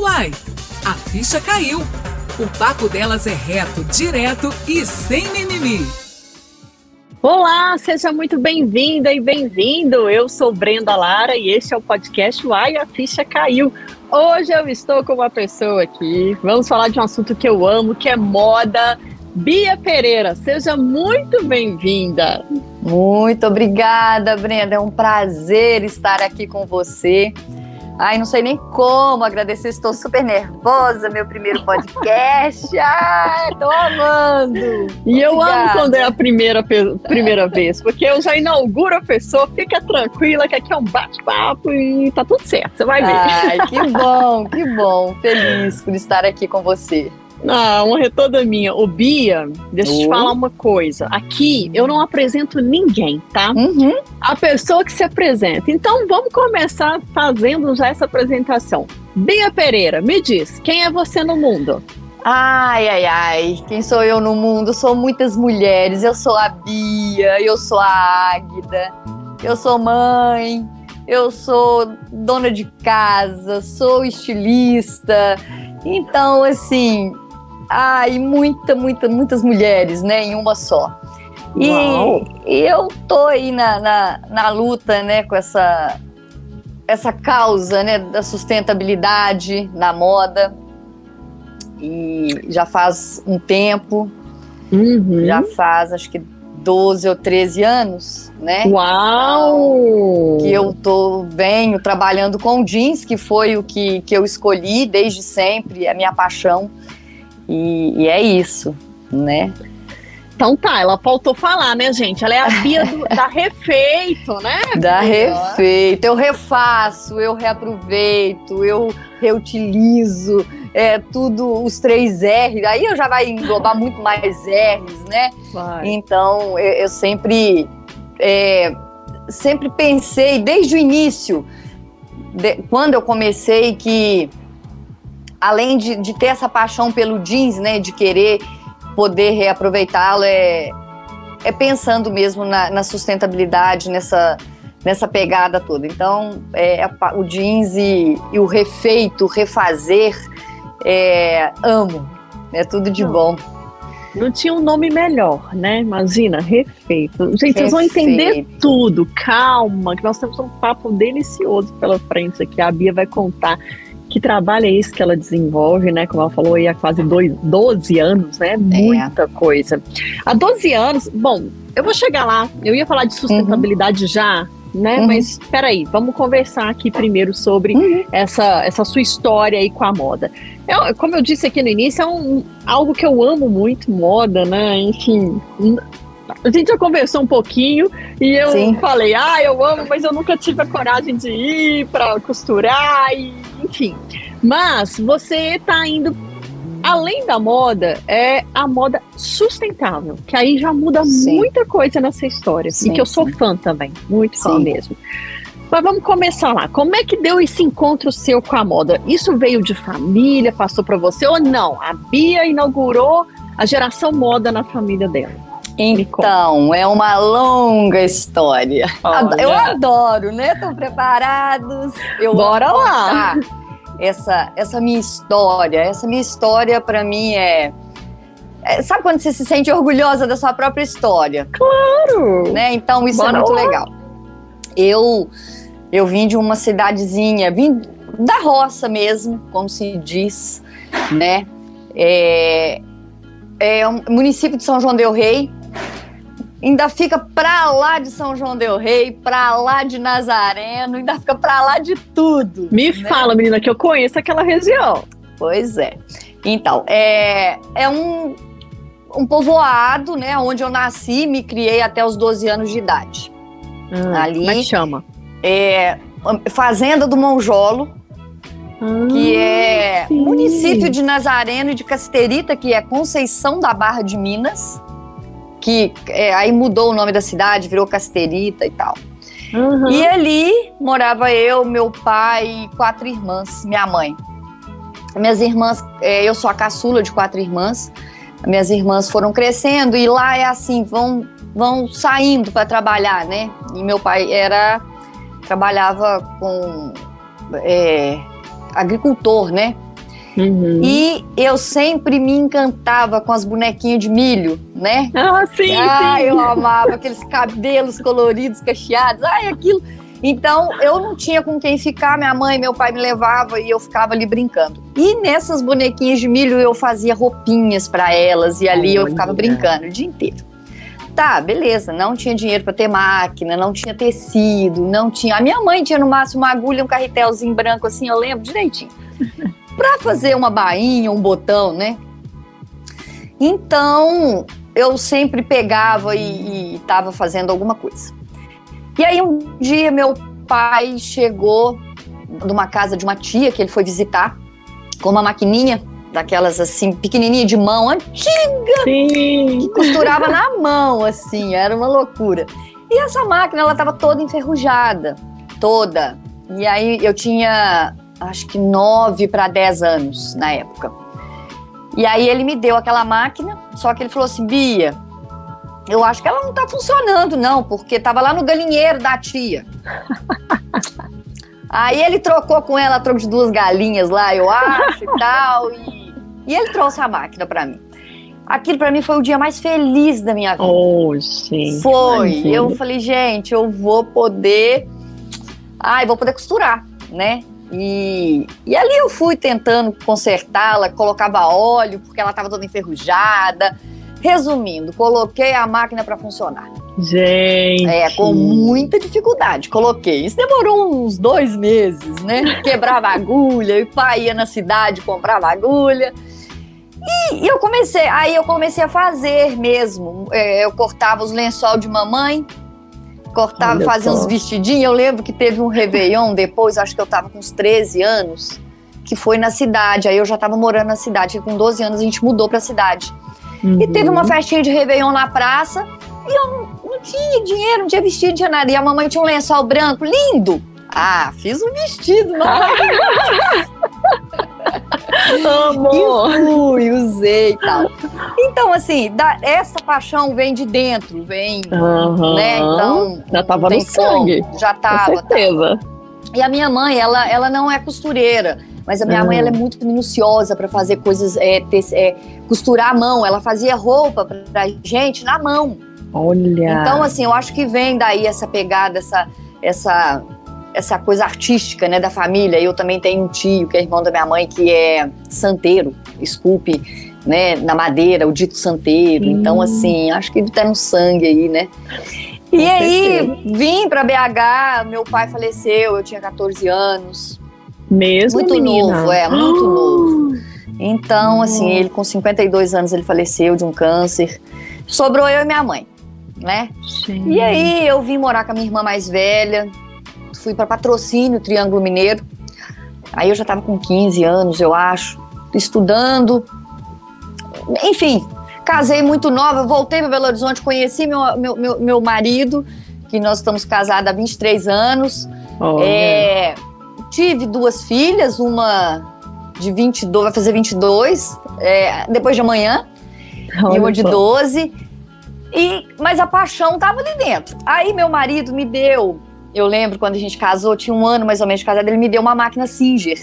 Uai, a ficha caiu. O papo delas é reto, direto e sem mimimi. Olá, seja muito bem-vinda e bem-vindo. Eu sou Brenda Lara e este é o podcast Uai, a ficha caiu. Hoje eu estou com uma pessoa aqui. Vamos falar de um assunto que eu amo, que é moda. Bia Pereira, seja muito bem-vinda. Muito obrigada, Brenda. É um prazer estar aqui com você. Ai, não sei nem como agradecer, estou super nervosa, meu primeiro podcast. Ai, tô amando. E eu amo quando é a primeira, primeira vez, porque eu já inauguro a pessoa, fica tranquila, que aqui é um bate-papo e tá tudo certo, você vai ver. Ai, que bom, que bom. Feliz por estar aqui com você. Ah, a honra é toda minha. Ô, Bia, deixa eu te falar uma coisa. Aqui eu não apresento ninguém, tá? Uhum. A pessoa que se apresenta. Então vamos começar fazendo já essa apresentação. Bia Pereira, me diz, quem é você no mundo? Ai, ai, ai, quem sou eu no mundo? Sou muitas mulheres. Eu sou a Bia, eu sou a Águida, eu sou mãe, eu sou dona de casa, sou estilista. Então, assim, ah, e muita, muita, muitas mulheres, né, em uma só. E, e, eu tô aí na, na, na, luta, né, com essa, essa causa, né, da sustentabilidade na moda. E já faz um tempo, uhum. já faz acho que 12 ou 13 anos, né? Uau! Que eu tô, venho trabalhando com jeans, que foi o que, que eu escolhi desde sempre, a minha paixão. E, e é isso, né? Então tá, ela faltou falar, né, gente? Ela é a Bia do, da Refeito, né? Da Refeito. Eu refaço, eu reaproveito, eu reutilizo, é tudo os três R. Aí eu já vai englobar muito mais R's, né? Vai. Então eu, eu sempre, é, sempre pensei desde o início, de, quando eu comecei que além de, de ter essa paixão pelo jeans, né, de querer poder reaproveitá-lo, é, é pensando mesmo na, na, sustentabilidade, nessa, nessa pegada toda. Então, é, o jeans e, e, o refeito, refazer, é, amo. É tudo de Não. bom. Não tinha um nome melhor, né? Imagina, refeito. Gente, refeito. vocês vão entender tudo. Calma, que nós temos um papo delicioso pela frente aqui. A Bia vai contar que trabalho é esse que ela desenvolve, né? Como ela falou aí há quase dois, 12 anos, né? Muita é. coisa. Há 12 anos, bom, eu vou chegar lá. Eu ia falar de sustentabilidade uhum. já, né? Uhum. Mas peraí, vamos conversar aqui primeiro sobre uhum. essa, essa sua história aí com a moda. Eu, como eu disse aqui no início, é um, algo que eu amo muito, moda, né? Enfim, a gente já conversou um pouquinho e eu Sim. falei, ah, eu amo, mas eu nunca tive a coragem de ir para costurar, e, enfim. Mas você está indo além da moda, é a moda sustentável, que aí já muda sim. muita coisa nessa história. Sim, e que eu sou sim. fã também, muito fã mesmo. Mas vamos começar lá. Como é que deu esse encontro seu com a moda? Isso veio de família, passou para você ou não? A Bia inaugurou a geração moda na família dela. Então, é uma longa história. Olha. Eu adoro, né? Estão preparados? Eu Bora lá! Essa, essa minha história. Essa minha história, para mim, é, é, Sabe quando você se sente orgulhosa da sua própria história? Claro! Né? Então, isso é Bora é muito lá. legal. Eu, eu vim de uma cidadezinha, vim da roça mesmo, como se diz, né? É, é um município de São João del Rei, ainda fica pra lá de São João del Rei, pra lá de Nazareno, ainda fica pra lá de tudo. Me né? fala, menina, que eu conheço aquela região. Pois é. Então, é, é um, um povoado, né, onde eu nasci, me criei até os 12 anos de idade. Hum, Ali, como é que chama? É Fazenda do Monjolo, ah, que é sim. município de Nazareno e de Casterita, que é Conceição da Barra de Minas que é, aí mudou o nome da cidade, virou Casterita e tal. Uhum. E ali morava eu, meu pai e quatro irmãs, minha mãe. Minhas irmãs, é, eu sou a caçula de quatro irmãs. Minhas irmãs foram crescendo e lá é assim, vão, vão saindo para trabalhar, né? E meu pai era trabalhava com é, agricultor, né? Uhum. E eu sempre me encantava com as bonequinhas de milho, né? Ah, sim, ah, sim. eu amava aqueles cabelos coloridos, cacheados, ai, aquilo. Então, eu não tinha com quem ficar, minha mãe e meu pai me levavam e eu ficava ali brincando. E nessas bonequinhas de milho eu fazia roupinhas para elas e ali Olha. eu ficava brincando o dia inteiro. Tá, beleza, não tinha dinheiro para ter máquina, não tinha tecido, não tinha. A minha mãe tinha no máximo uma agulha, um carretelzinho branco assim, eu lembro direitinho. Para fazer uma bainha, um botão, né? Então, eu sempre pegava e estava fazendo alguma coisa. E aí um dia meu pai chegou de uma casa de uma tia que ele foi visitar com uma maquininha daquelas assim pequenininha de mão antiga Sim. que costurava na mão assim, era uma loucura. E essa máquina ela estava toda enferrujada, toda. E aí eu tinha acho que 9 para 10 anos na época. E aí ele me deu aquela máquina, só que ele falou assim: "Bia, eu acho que ela não tá funcionando, não, porque tava lá no galinheiro da tia. Aí ele trocou com ela, troco de duas galinhas lá, eu acho e tal. E, e ele trouxe a máquina para mim. Aquilo para mim foi o dia mais feliz da minha vida. Oh, sim. Foi. Imagina. Eu falei, gente, eu vou poder. Ai, vou poder costurar, né? E, e ali eu fui tentando consertá-la, colocava óleo, porque ela estava toda enferrujada. Resumindo, coloquei a máquina para funcionar. Gente. É, com muita dificuldade. Coloquei. Isso demorou uns dois meses, né? Quebrava agulha, e pai ia na cidade, comprava agulha. E, e, eu comecei, aí eu comecei a fazer mesmo. É, eu cortava os lençol de mamãe, cortava, Olha fazia só. uns vestidinhos. Eu lembro que teve um Réveillon depois, acho que eu tava com uns 13 anos, que foi na cidade. Aí eu já tava morando na cidade, com 12 anos a gente mudou pra cidade. Uhum. E teve uma festinha de Réveillon na praça e eu não, não tinha dinheiro, não tinha vestido, não tinha nada. E a mamãe tinha um lençol branco lindo. Ah, fiz um vestido maravilhoso. Amor. E fui, usei e tal. Então, assim, da, essa paixão vem de dentro, vem, uhum. né? Então, já tava no sangue. Já tava. Com certeza. Tava. E a minha mãe, ela, ela não é costureira. Mas a minha mãe ela é muito minuciosa para fazer coisas, é, ter, é, costurar a mão. Ela fazia roupa pra gente na mão. Olha. Então, assim, eu acho que vem daí essa pegada, essa, essa, essa coisa artística, né, da família. Eu também tenho um tio, que é irmão da minha mãe, que é santeiro, esculpe, né, na madeira, o dito santeiro. Hum. Então, assim, acho que ele tá no sangue aí, né? E Com aí, certeza. vim para BH, meu pai faleceu, eu tinha 14 anos. Mesmo, Muito menina? novo, é, muito novo. Então, assim, ele com 52 anos, ele faleceu de um câncer. Sobrou eu e minha mãe, né? Sim. E aí, eu vim morar com a minha irmã mais velha. Fui para Patrocínio, Triângulo Mineiro. Aí eu já tava com 15 anos, eu acho, estudando. Enfim, casei muito nova, voltei para Belo Horizonte, conheci meu, meu, meu, meu marido, que nós estamos casados há 23 anos. Oh, é, tive duas filhas, uma de 22, vai fazer 22, é, depois de amanhã, Olha e uma de 12. E, mas a paixão tava ali dentro. Aí meu marido me deu, eu lembro quando a gente casou, tinha um ano mais ou menos de casado, ele me deu uma máquina Singer.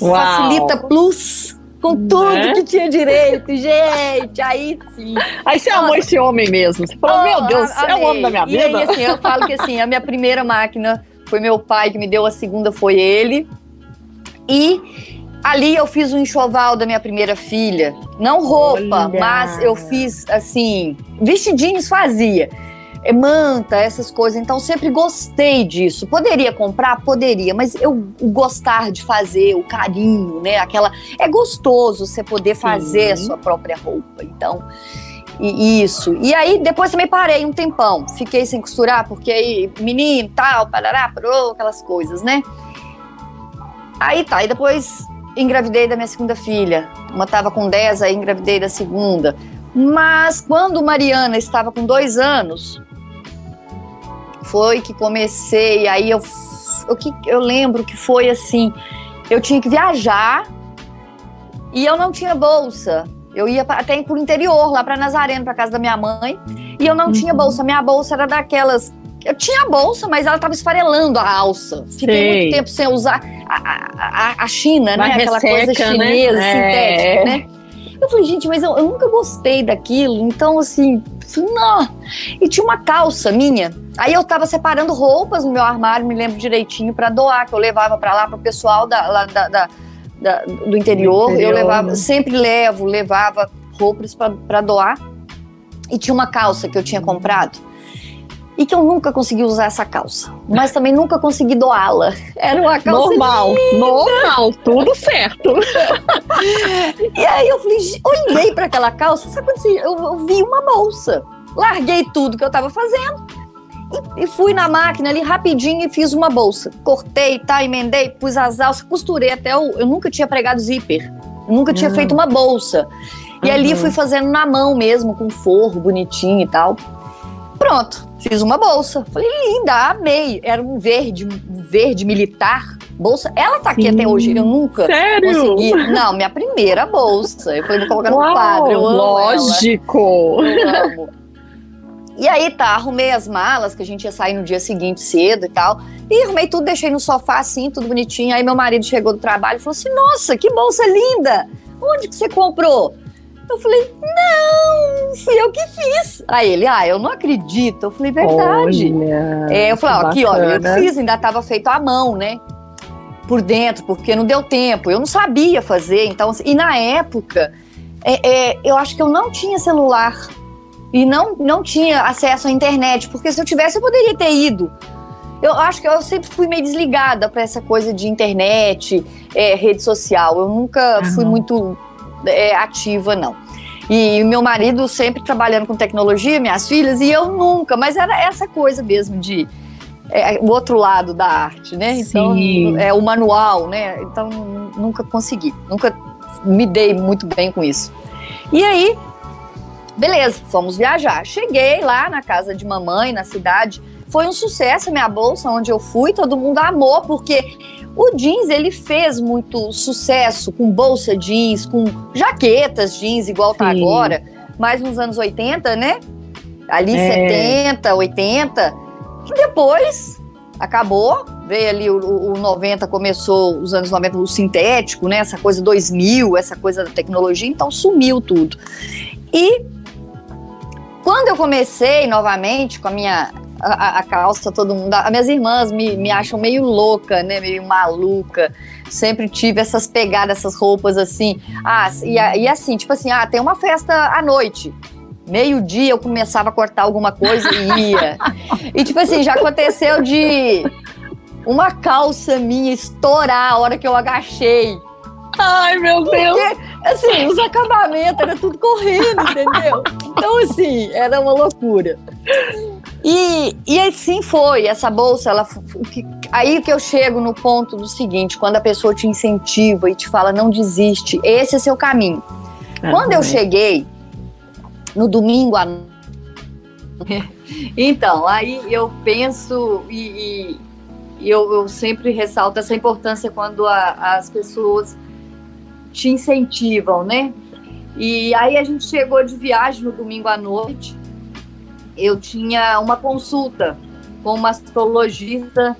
Uau. Facilita Plus. Com tudo Né? que tinha direito, gente, aí sim. Aí você amou esse homem mesmo. Você falou, Oh, meu Deus, a- é o homem da minha amei. vida. E aí, assim, eu falo que assim, a minha primeira máquina foi meu pai que me deu, a segunda foi ele. E ali eu fiz um enxoval da minha primeira filha. Não roupa, Olha. mas eu fiz, assim, vestidinhos fazia. É, Manta, essas coisas. Então, sempre gostei disso. Poderia comprar? Poderia, mas eu o gostar de fazer, o carinho, né? Aquela. É gostoso você poder fazer a sua própria roupa. Então, e isso. E aí, depois também parei um tempão. Fiquei sem costurar, porque aí, menino, tal, parará, parou, aquelas coisas, né? Aí tá, e depois engravidei da minha segunda filha. Uma tava com 10, aí engravidei da segunda. Mas quando Mariana estava com dois anos, foi que comecei. Aí eu, eu, que- eu lembro que foi assim: eu tinha que viajar e eu não tinha bolsa. Eu ia até pro interior, lá para Nazareno, para casa da minha mãe, e eu não tinha Uhum. bolsa. Minha bolsa era daquelas eu tinha a bolsa, mas ela estava esfarelando a alça. Fiquei Sei. muito tempo sem usar a, a, a China, né? Aquela resseca, coisa né? chinesa, né? sintética, é. né? Eu falei, gente, mas eu, eu nunca gostei daquilo. Então, assim, não. E tinha uma calça minha. Aí eu tava separando roupas no meu armário, me lembro direitinho, para doar, que eu levava para lá pro pessoal da, lá, da, da, da do, interior. do, interior. Eu levava, né? sempre levo, levava roupas para doar. E tinha uma calça que eu tinha comprado e que eu nunca consegui usar essa calça, mas também nunca consegui doá-la. Era uma calça normal, linda. normal, tudo certo. e aí eu falei, olhei para aquela calça, sabe quando assim, eu, eu, vi uma bolsa, larguei tudo que eu estava fazendo e, e, fui na máquina ali rapidinho e fiz uma bolsa. Cortei, tá, emendei, pus as alças, costurei até o, eu nunca tinha pregado zíper, eu nunca tinha uhum. feito uma bolsa. E uhum. ali fui fazendo na mão mesmo, com forro bonitinho e tal. Pronto, fiz uma bolsa. Falei, linda, amei. Era um verde, um verde militar. Bolsa. Ela tá aqui Sim. até hoje. Eu nunca Sério? consegui. Não, minha primeira bolsa. Eu falei, vou colocar Uau, no quadro. Eu lógico. Amo. E aí tá, arrumei as malas, que a gente ia sair no dia seguinte cedo e tal. E arrumei tudo, deixei no sofá assim, tudo bonitinho. Aí meu marido chegou do trabalho e falou assim: Nossa, que bolsa linda! Onde que você comprou? Eu falei, não, fui eu que fiz. Aí ele, ah, eu não acredito. Eu falei, verdade. Olha, é, eu falei, ó, aqui, olha, eu fiz, ainda estava feito à mão, né? Por dentro, porque não deu tempo. Eu não sabia fazer. Então, assim, e na época, é, é, eu acho que eu não tinha celular e não, não tinha acesso à internet, porque se eu tivesse, eu poderia ter ido. Eu acho que eu sempre fui meio desligada para essa coisa de internet, é, rede social. Eu nunca fui muito é, ativa, não. E meu marido sempre trabalhando com tecnologia, minhas filhas, e eu nunca, mas era essa coisa mesmo de é, o outro lado da arte, né? Então, Sim. é o manual, né? Então, nunca consegui, nunca me dei muito bem com isso. E aí, beleza, fomos viajar. Cheguei lá na casa de mamãe, na cidade. Foi um sucesso a minha bolsa, onde eu fui, todo mundo amou, porque o jeans, ele fez muito sucesso com bolsa jeans, com jaquetas jeans, igual tá Sim. tá agora, mais nos anos 80, né? Ali é. 70, 80. E depois acabou, veio ali o, o 90, começou os anos 90, o sintético, né? Essa coisa 2000, essa coisa da tecnologia, então sumiu tudo. E quando eu comecei novamente com a minha a, a, calça, todo mundo. As minhas irmãs me, me acham meio louca, né? Meio maluca. Sempre tive essas pegadas, essas roupas assim. Ah, e, e assim, tipo assim, ah, tem uma festa à noite. Meio-dia eu começava a cortar alguma coisa e ia. e tipo assim, já aconteceu de uma calça minha estourar a hora que eu agachei. Ai, meu Porque, Deus! Assim, os acabamentos era tudo correndo, entendeu? Então, assim, era uma loucura. E, e assim foi, essa bolsa, ela, aí que eu chego no ponto do seguinte, quando a pessoa te incentiva e te fala, não desiste, esse é seu caminho. Ah, quando eu cheguei, no domingo à Então, aí eu penso e, e eu, eu, sempre ressalto essa importância quando a, as pessoas te incentivam, né? E aí a gente chegou de viagem no domingo à noite eu tinha uma consulta com uma astrologista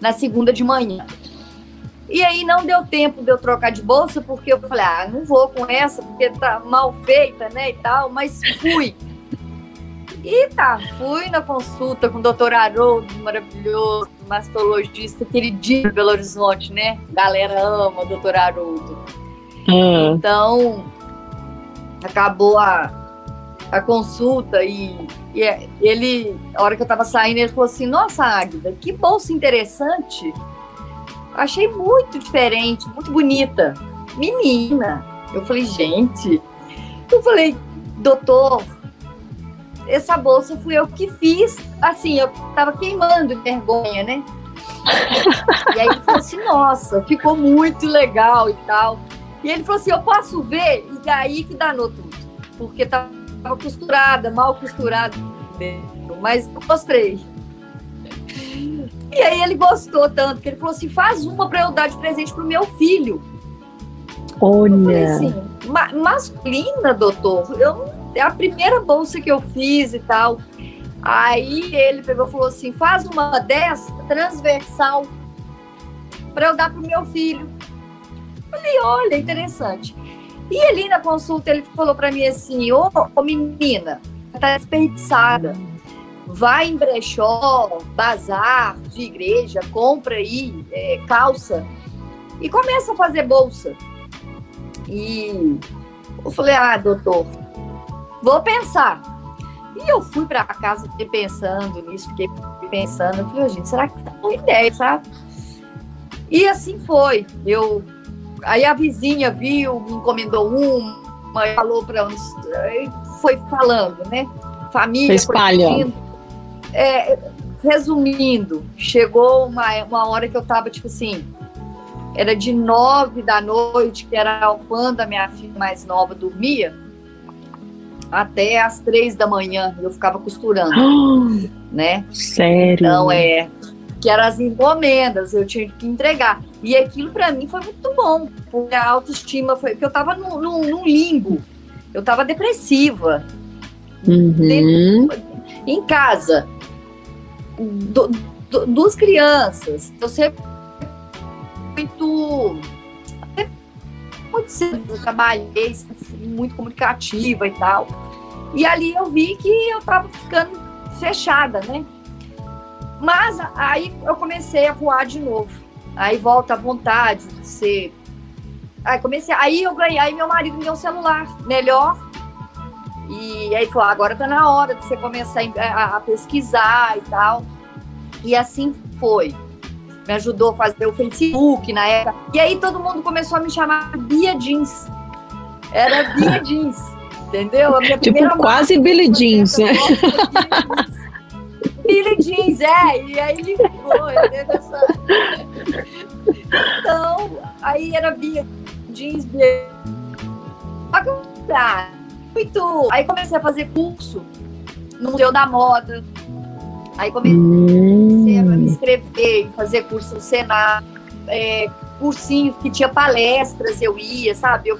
na segunda de manhã. E aí não deu tempo de eu trocar de bolsa, porque eu falei, ah, não vou com essa, porque tá mal feita, né, e tal, mas fui. E tá, fui na consulta com o doutor Haroldo, maravilhoso, mastologista queridinho de Belo Horizonte, né? Galera ama o doutor Haroldo. Hum. Então, acabou a, a consulta e, e é, ele, a hora que eu tava saindo, ele falou assim: Nossa, Águida, que bolsa interessante. Achei muito diferente, muito bonita. Menina. Eu falei, gente. Eu falei, doutor, essa bolsa fui eu que fiz. Assim, eu tava queimando de vergonha, né? e aí ele falou assim: Nossa, ficou muito legal e tal. E ele falou assim: Eu posso ver? E daí que danou tudo. Porque tava estava costurada, mal costurada, mas mostrei. E aí ele gostou tanto que ele falou assim: faz uma para eu dar de presente pro meu filho. Olha. Assim, Ma masculina, doutor, eu, é a primeira bolsa que eu fiz e tal. Aí ele pegou e falou assim: faz uma dessa transversal para eu dar pro meu filho. Falei, olha, interessante. E ali na consulta ele falou para mim assim: ô, ô menina, tá desperdiçada. Vai em brechó, bazar de igreja, compra aí é, calça e começa a fazer bolsa. E eu falei, ah, doutor, vou pensar. E eu fui para casa, fiquei pensando nisso, fiquei pensando. Eu falei, gente, será que tá uma ideia, sabe? E assim foi. Eu, aí a vizinha viu, me encomendou uma, falou para uns, foi falando, né? Família, espalhando. É, resumindo, chegou uma, uma hora que eu tava tipo assim, era de nove da noite, que era quando a minha filha mais nova dormia até as três da manhã eu ficava costurando, oh, né? Sério? Então é que eram as encomendas, eu tinha que entregar. E aquilo para mim foi muito bom, porque a autoestima foi que eu tava num, num, limbo, eu tava depressiva. Uhum. em casa, do, do, duas crianças, eu sempre muito muito cedo, eu trabalhei, muito comunicativa e tal. E ali eu vi que eu tava ficando fechada, né? Mas aí eu comecei a voar de novo. Aí volta a vontade de ser. Aí comecei, aí eu ganhei, aí meu marido me deu um celular melhor. E aí falou, ah, agora tá na hora de você começar a, a pesquisar e tal. E assim foi me ajudou a fazer o Facebook na época. E aí todo mundo começou a me chamar Bia Jeans. Era Bia Jeans, entendeu? A minha tipo, quase Billy Jeans, né? Billy Jeans, é. E aí ligou, essa... Então, aí era Bia Jeans, Bia... Muito. Aí comecei a fazer curso no Museu da Moda, Aí comecei hum. a me inscrever, fazer curso no Senado, é, cursinho que tinha palestras, eu ia, sabe? Eu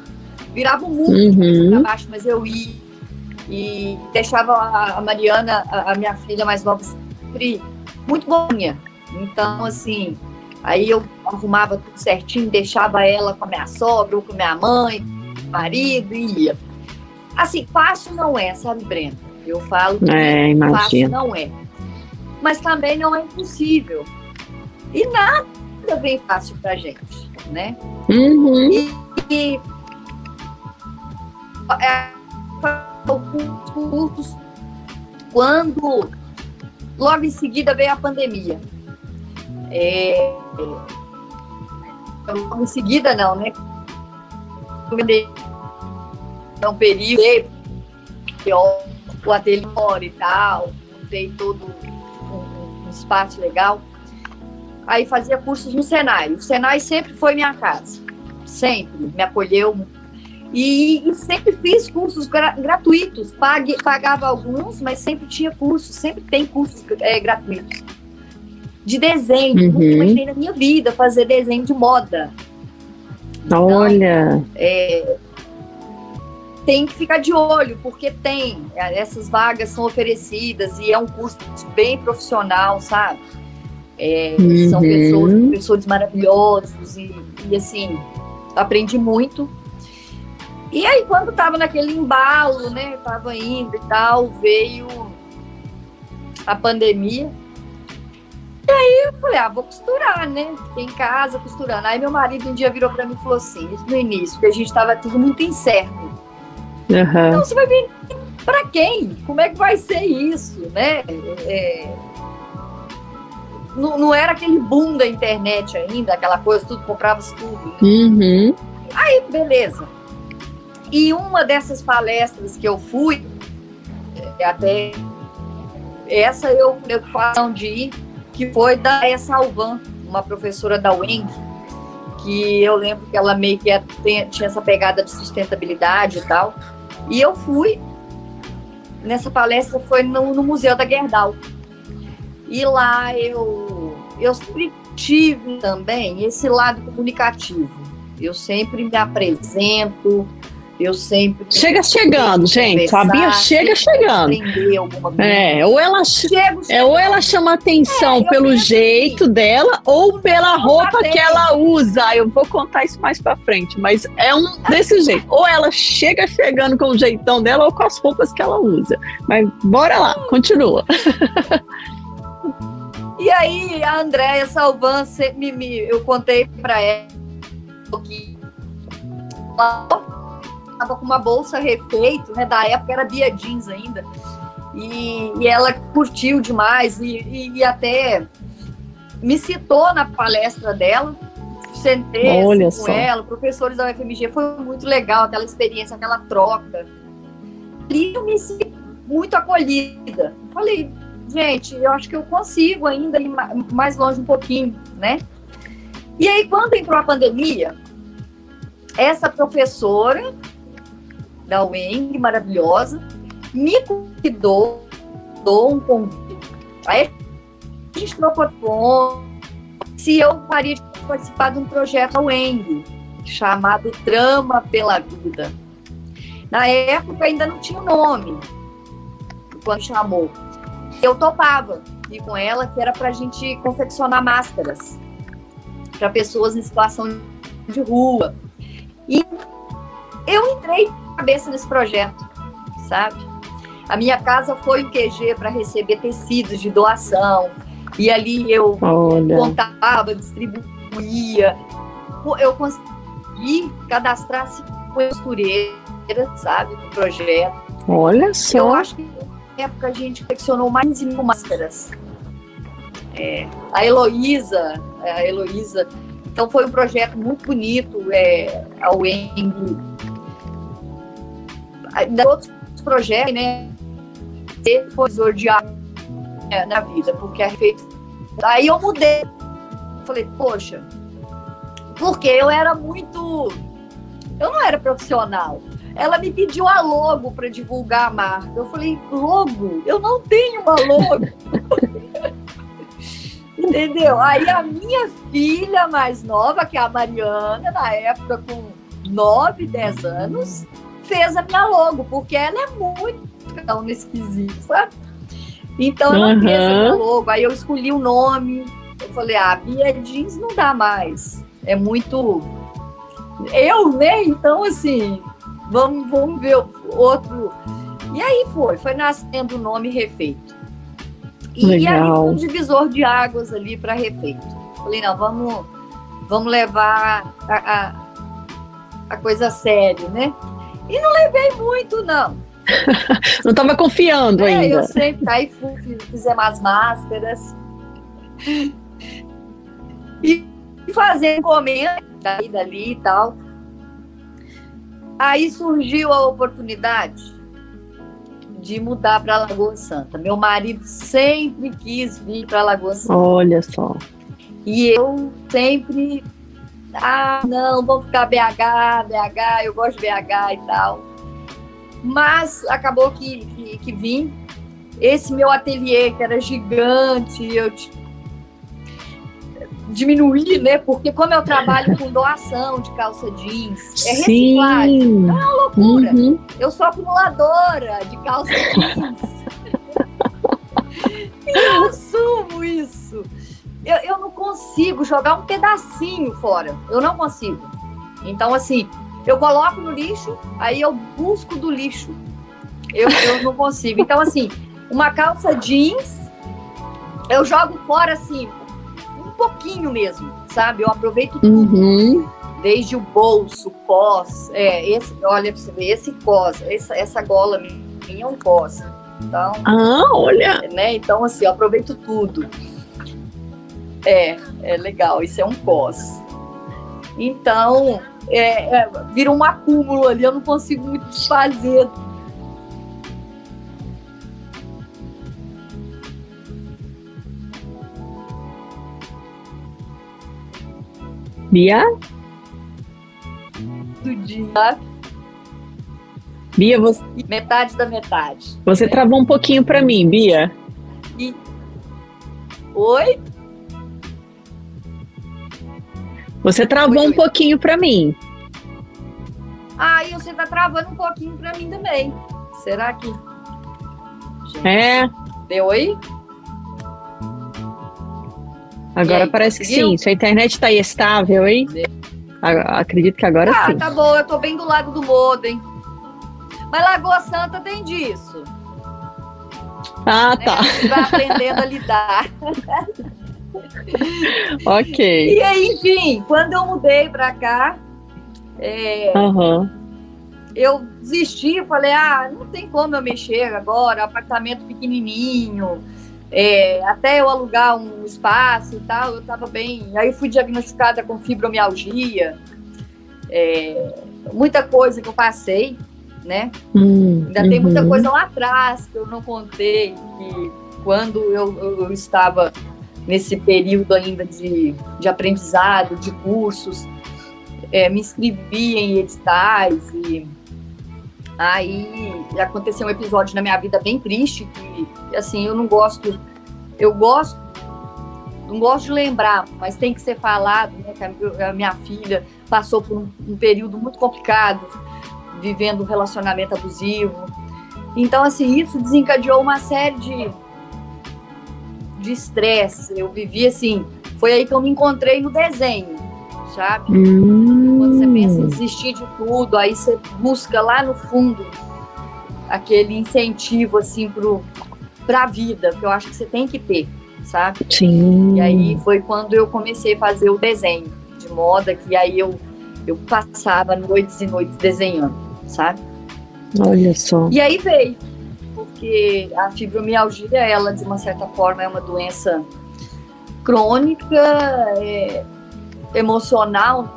virava um mundo uhum. para baixo, mas eu ia. E deixava a, Mariana, a, minha filha mais nova, sempre muito boninha. Então, assim, aí eu arrumava tudo certinho, deixava ela com a minha sogra ou com a minha mãe, marido, e ia. Assim, fácil não é, sabe, Brenda? Eu falo que é, fácil não é mas também não é impossível. E nada vem fácil para gente, né? Uhum. E, e é, curtos quando logo em seguida veio a pandemia. É, logo em seguida não, né? É um período o ateliê e tal, montei todo espaço legal. Aí fazia cursos no Senai. O Senai sempre foi minha casa, sempre me acolheu. E, e sempre fiz cursos gra gratuitos, Pague, pagava alguns, mas sempre tinha cursos, sempre tem cursos é, gratuitos. De desenho, uhum. nunca imaginei na minha vida fazer desenho de moda. Então, Olha! É, tem que ficar de olho, porque tem, é, essas vagas são oferecidas e é um curso bem profissional, sabe? É, uhum. São pessoas, professores maravilhosos e, e, assim, aprendi muito. E aí, quando estava naquele embalo, né, tava indo e tal, veio a pandemia. E aí eu falei, ah, vou costurar, né? Fiquei em casa costurando. Aí meu marido um dia virou para mim e falou assim, no início, que a gente estava tudo muito incerto Uhum. Então você vai vir para quem? Como é que vai ser isso, né? É... Não, não, era aquele boom da internet ainda, aquela coisa, tudo comprava tudo. Né? Uhum. Aí, beleza. E uma dessas palestras que eu fui, é, até essa eu, eu faço de ir, que foi da Essa Alvan, uma professora da UENG, que eu lembro que ela meio que tinha essa pegada de sustentabilidade e tal. E eu fui, nessa palestra foi no, no Museu da Gerdau. E lá eu, eu sempre tive também esse lado comunicativo. Eu sempre me apresento, Eu sempre. Chega chegando, gente. Sabia? Chega chegando. É, ou ela, chego, é, ou ela chama atenção é, pelo jeito assim, dela ou pela roupa que ela usa. Eu vou contar isso mais pra frente, mas é um desse jeito. Ou ela chega chegando com o jeitão dela ou com as roupas que ela usa. Mas bora lá, continua. E aí, a Andréia Salvan, eu contei para ela que estava com uma bolsa refeito, né? Da época era Bia Jeans ainda. E, e ela curtiu demais e, e, e, até me citou na palestra dela. Sentei Olha com só. ela, professores da UFMG, foi muito legal aquela experiência, aquela troca. E eu me senti muito acolhida. Falei, gente, eu acho que eu consigo ainda ir mais longe um pouquinho, né? E aí, quando entrou a pandemia, essa professora da UENG, maravilhosa, me convidou, dou um convite. Aí a gente trocou se eu faria participar de um projeto da UENG, chamado Trama pela Vida. Na época ainda não tinha nome, quando chamou. Eu topava ir com ela, que era para a gente confeccionar máscaras para pessoas em situação de rua. E eu entrei cabeça nesse projeto, sabe? A minha casa foi o QG para receber tecidos de doação. E ali eu Olha. contava, distribuía. Eu consegui cadastrar cinco costureiras, sabe, no projeto. Olha só. Eu acho que na época a gente confeccionou mais de mil máscaras. É, a Heloísa, a Heloísa então foi um projeto muito bonito, é, a UENG. Ainda outros projetos, né? Foi zordear é, na vida, porque a feito. Aí eu mudei. Falei, poxa, porque eu era muito. Eu não era profissional. Ela me pediu a logo para divulgar a marca. Eu falei, logo? Eu não tenho uma logo. Entendeu? Aí a minha filha mais nova, que é a Mariana, na época com 9, 10 anos, fez a minha logo, porque ela é muito tão esquisita, sabe? Então ela uhum. fez a minha logo. Aí eu escolhi o nome. Eu falei, ah, Bia Jeans não dá mais. É muito. Eu, né? Então, assim, vamos, vamos ver outro. E aí foi, foi nascendo o nome refeito. E Legal. ali um divisor de águas ali para refeito. Falei, não, vamos, vamos levar a, a, a coisa a sério, né? E não levei muito, não. não estava confiando é, ainda. Eu sempre aí fui, fizemos as máscaras. E fazendo encomenda daí, dali e tal. Aí surgiu a oportunidade de mudar para Lagoa Santa. Meu marido sempre quis vir para Lagoa Santa. Olha só. E eu sempre, ah, não, vou ficar BH, BH, eu gosto de BH e tal. Mas acabou que, que, que vim. Esse meu ateliê, que era gigante, eu diminuir, né? Porque como eu trabalho com doação de calça jeans, é reciclagem. Sim. É uma loucura. Uhum. Eu sou acumuladora de calça jeans. e eu assumo isso. Eu, eu não consigo jogar um pedacinho fora. Eu não consigo. Então, assim, eu coloco no lixo, aí eu busco do lixo. Eu, eu não consigo. Então, assim, uma calça jeans, eu jogo fora assim, pouquinho mesmo, sabe? Eu aproveito tudo. Uhum. Desde o bolso, cos, é, esse, olha pra você ver, esse cos, essa, essa gola minha é um cos. Então, ah, olha! Né? Então, assim, eu aproveito tudo. É, é legal, isso é um cos. Então, é, é, vira um acúmulo ali, eu não consigo muito desfazer Bia? Do dia. Bia, você. Metade da metade. Você travou um pouquinho para mim, Bia. E... Oi? Você travou Oi, um pouquinho para mim. Aí você tá travando um pouquinho para mim também. Será que. É. Deu aí? Agora aí, parece conseguiu? que sim. Sua internet tá estável, hein? Acredito que agora ah, sim. Ah, tá bom, eu tô bem do lado do modem. Mas Lagoa Santa tem disso. Ah, né? tá. Vai aprendendo a lidar. ok. E aí, enfim, quando eu mudei pra cá, é, uhum. eu desisti, falei, ah, não tem como eu mexer agora, apartamento pequenininho, é, até eu alugar um espaço e tal, eu tava bem. Aí eu fui diagnosticada com fibromialgia, é, muita coisa que eu passei, né? Hum, Ainda uhum. tem muita uhum. coisa lá atrás que eu não contei, que quando eu, eu, eu estava nesse período ainda de, de aprendizado, de cursos, é, me inscrevi em editais e Aí aconteceu um episódio na minha vida bem triste que, assim, eu não gosto, eu gosto, não gosto de lembrar, mas tem que ser falado, né? Que a, minha filha passou por um, um período muito complicado, vivendo um relacionamento abusivo. Então, assim, isso desencadeou uma série de de estresse. Eu vivi assim, foi aí que eu me encontrei no desenho sabe? Hum. Quando você pensa em desistir de tudo, aí você busca lá no fundo aquele incentivo assim pro para a vida, que eu acho que você tem que ter, sabe? Sim. E aí foi quando eu comecei a fazer o desenho de moda, que aí eu eu passava noites e noites desenhando, sabe? Olha só. E aí veio, porque a fibromialgia, ela de uma certa forma é uma doença crônica, é, emocional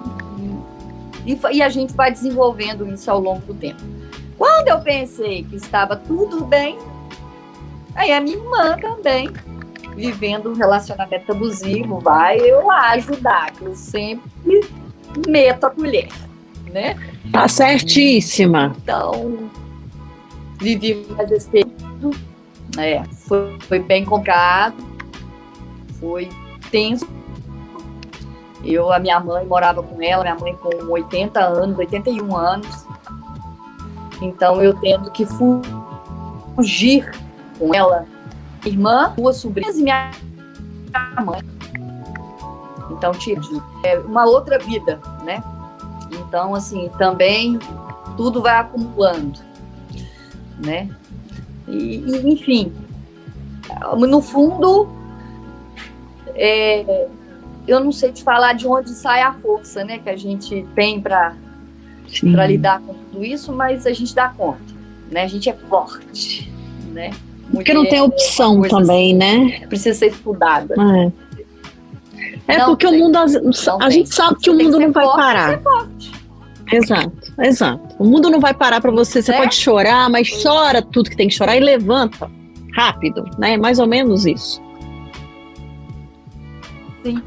e, e a gente vai desenvolvendo isso ao longo do tempo. Quando eu pensei que estava tudo bem, aí a minha irmã também, vivendo um relacionamento abusivo, vai eu ajudar, que eu sempre meto a colher, né? Tá certíssima. Então, vivi mais esse período, é, foi, foi bem complicado, foi tenso, eu, a minha mãe morava com ela, minha mãe com 80 anos, 81 anos. Então eu tendo que fugir com ela, irmã, duas sobrinhas e minha mãe. Então tive é, uma outra vida, né? Então assim também tudo vai acumulando, né? E, e enfim, no fundo é, eu não sei te falar de onde sai a força, né, que a gente tem para para lidar com tudo isso, mas a gente dá conta, né? A gente é forte, né? Mulher Porque não tem opção também, assim, né? Precisa ser estudada. É, é porque tem, o mundo, a, a gente sabe que o mundo não vai forte, parar. Exato, exato. O mundo não vai parar para você. Você é? pode chorar, mas chora tudo que tem que chorar e levanta rápido, né? Mais ou menos isso. Sim.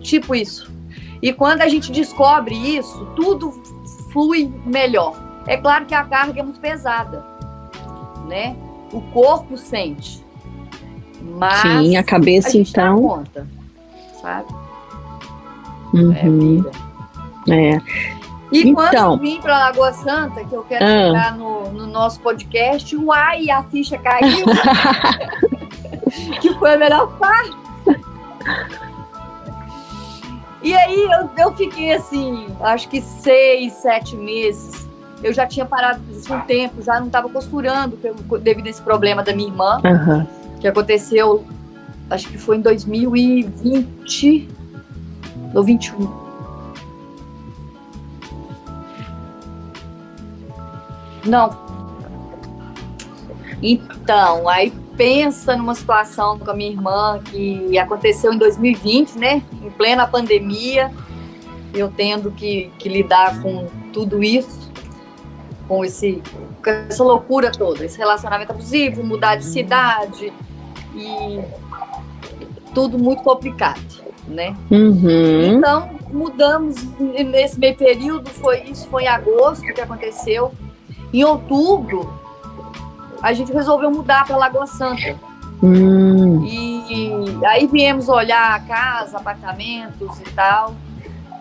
Tipo isso. E quando a gente descobre isso, tudo flui melhor. É claro que a carga é muito pesada, né? O corpo sente. Mas Sim, a cabeça a então. Dá conta, sabe? Uhum. É, é. E então, quando eu vim para Lagoa Santa, que eu quero ah. chegar no, no, nosso podcast, uai, a ficha caiu. que foi a melhor parte. E aí eu, eu fiquei assim, acho que seis, sete meses. Eu já tinha parado um tempo, já não estava costurando devido a esse problema da minha irmã, uhum. que aconteceu, acho que foi em 2020 ou 21. Não. Então, aí pensa numa situação com a minha irmã que aconteceu em 2020, né? Em plena pandemia, eu tendo que, que lidar com tudo isso, com, esse, com essa loucura toda, esse relacionamento abusivo, mudar de cidade e tudo muito complicado, né? Uhum. Então mudamos nesse meio período, foi isso, foi em agosto que aconteceu. Em outubro a gente resolveu mudar para Lagoa Santa. Hum. E aí viemos olhar casa, apartamentos e tal.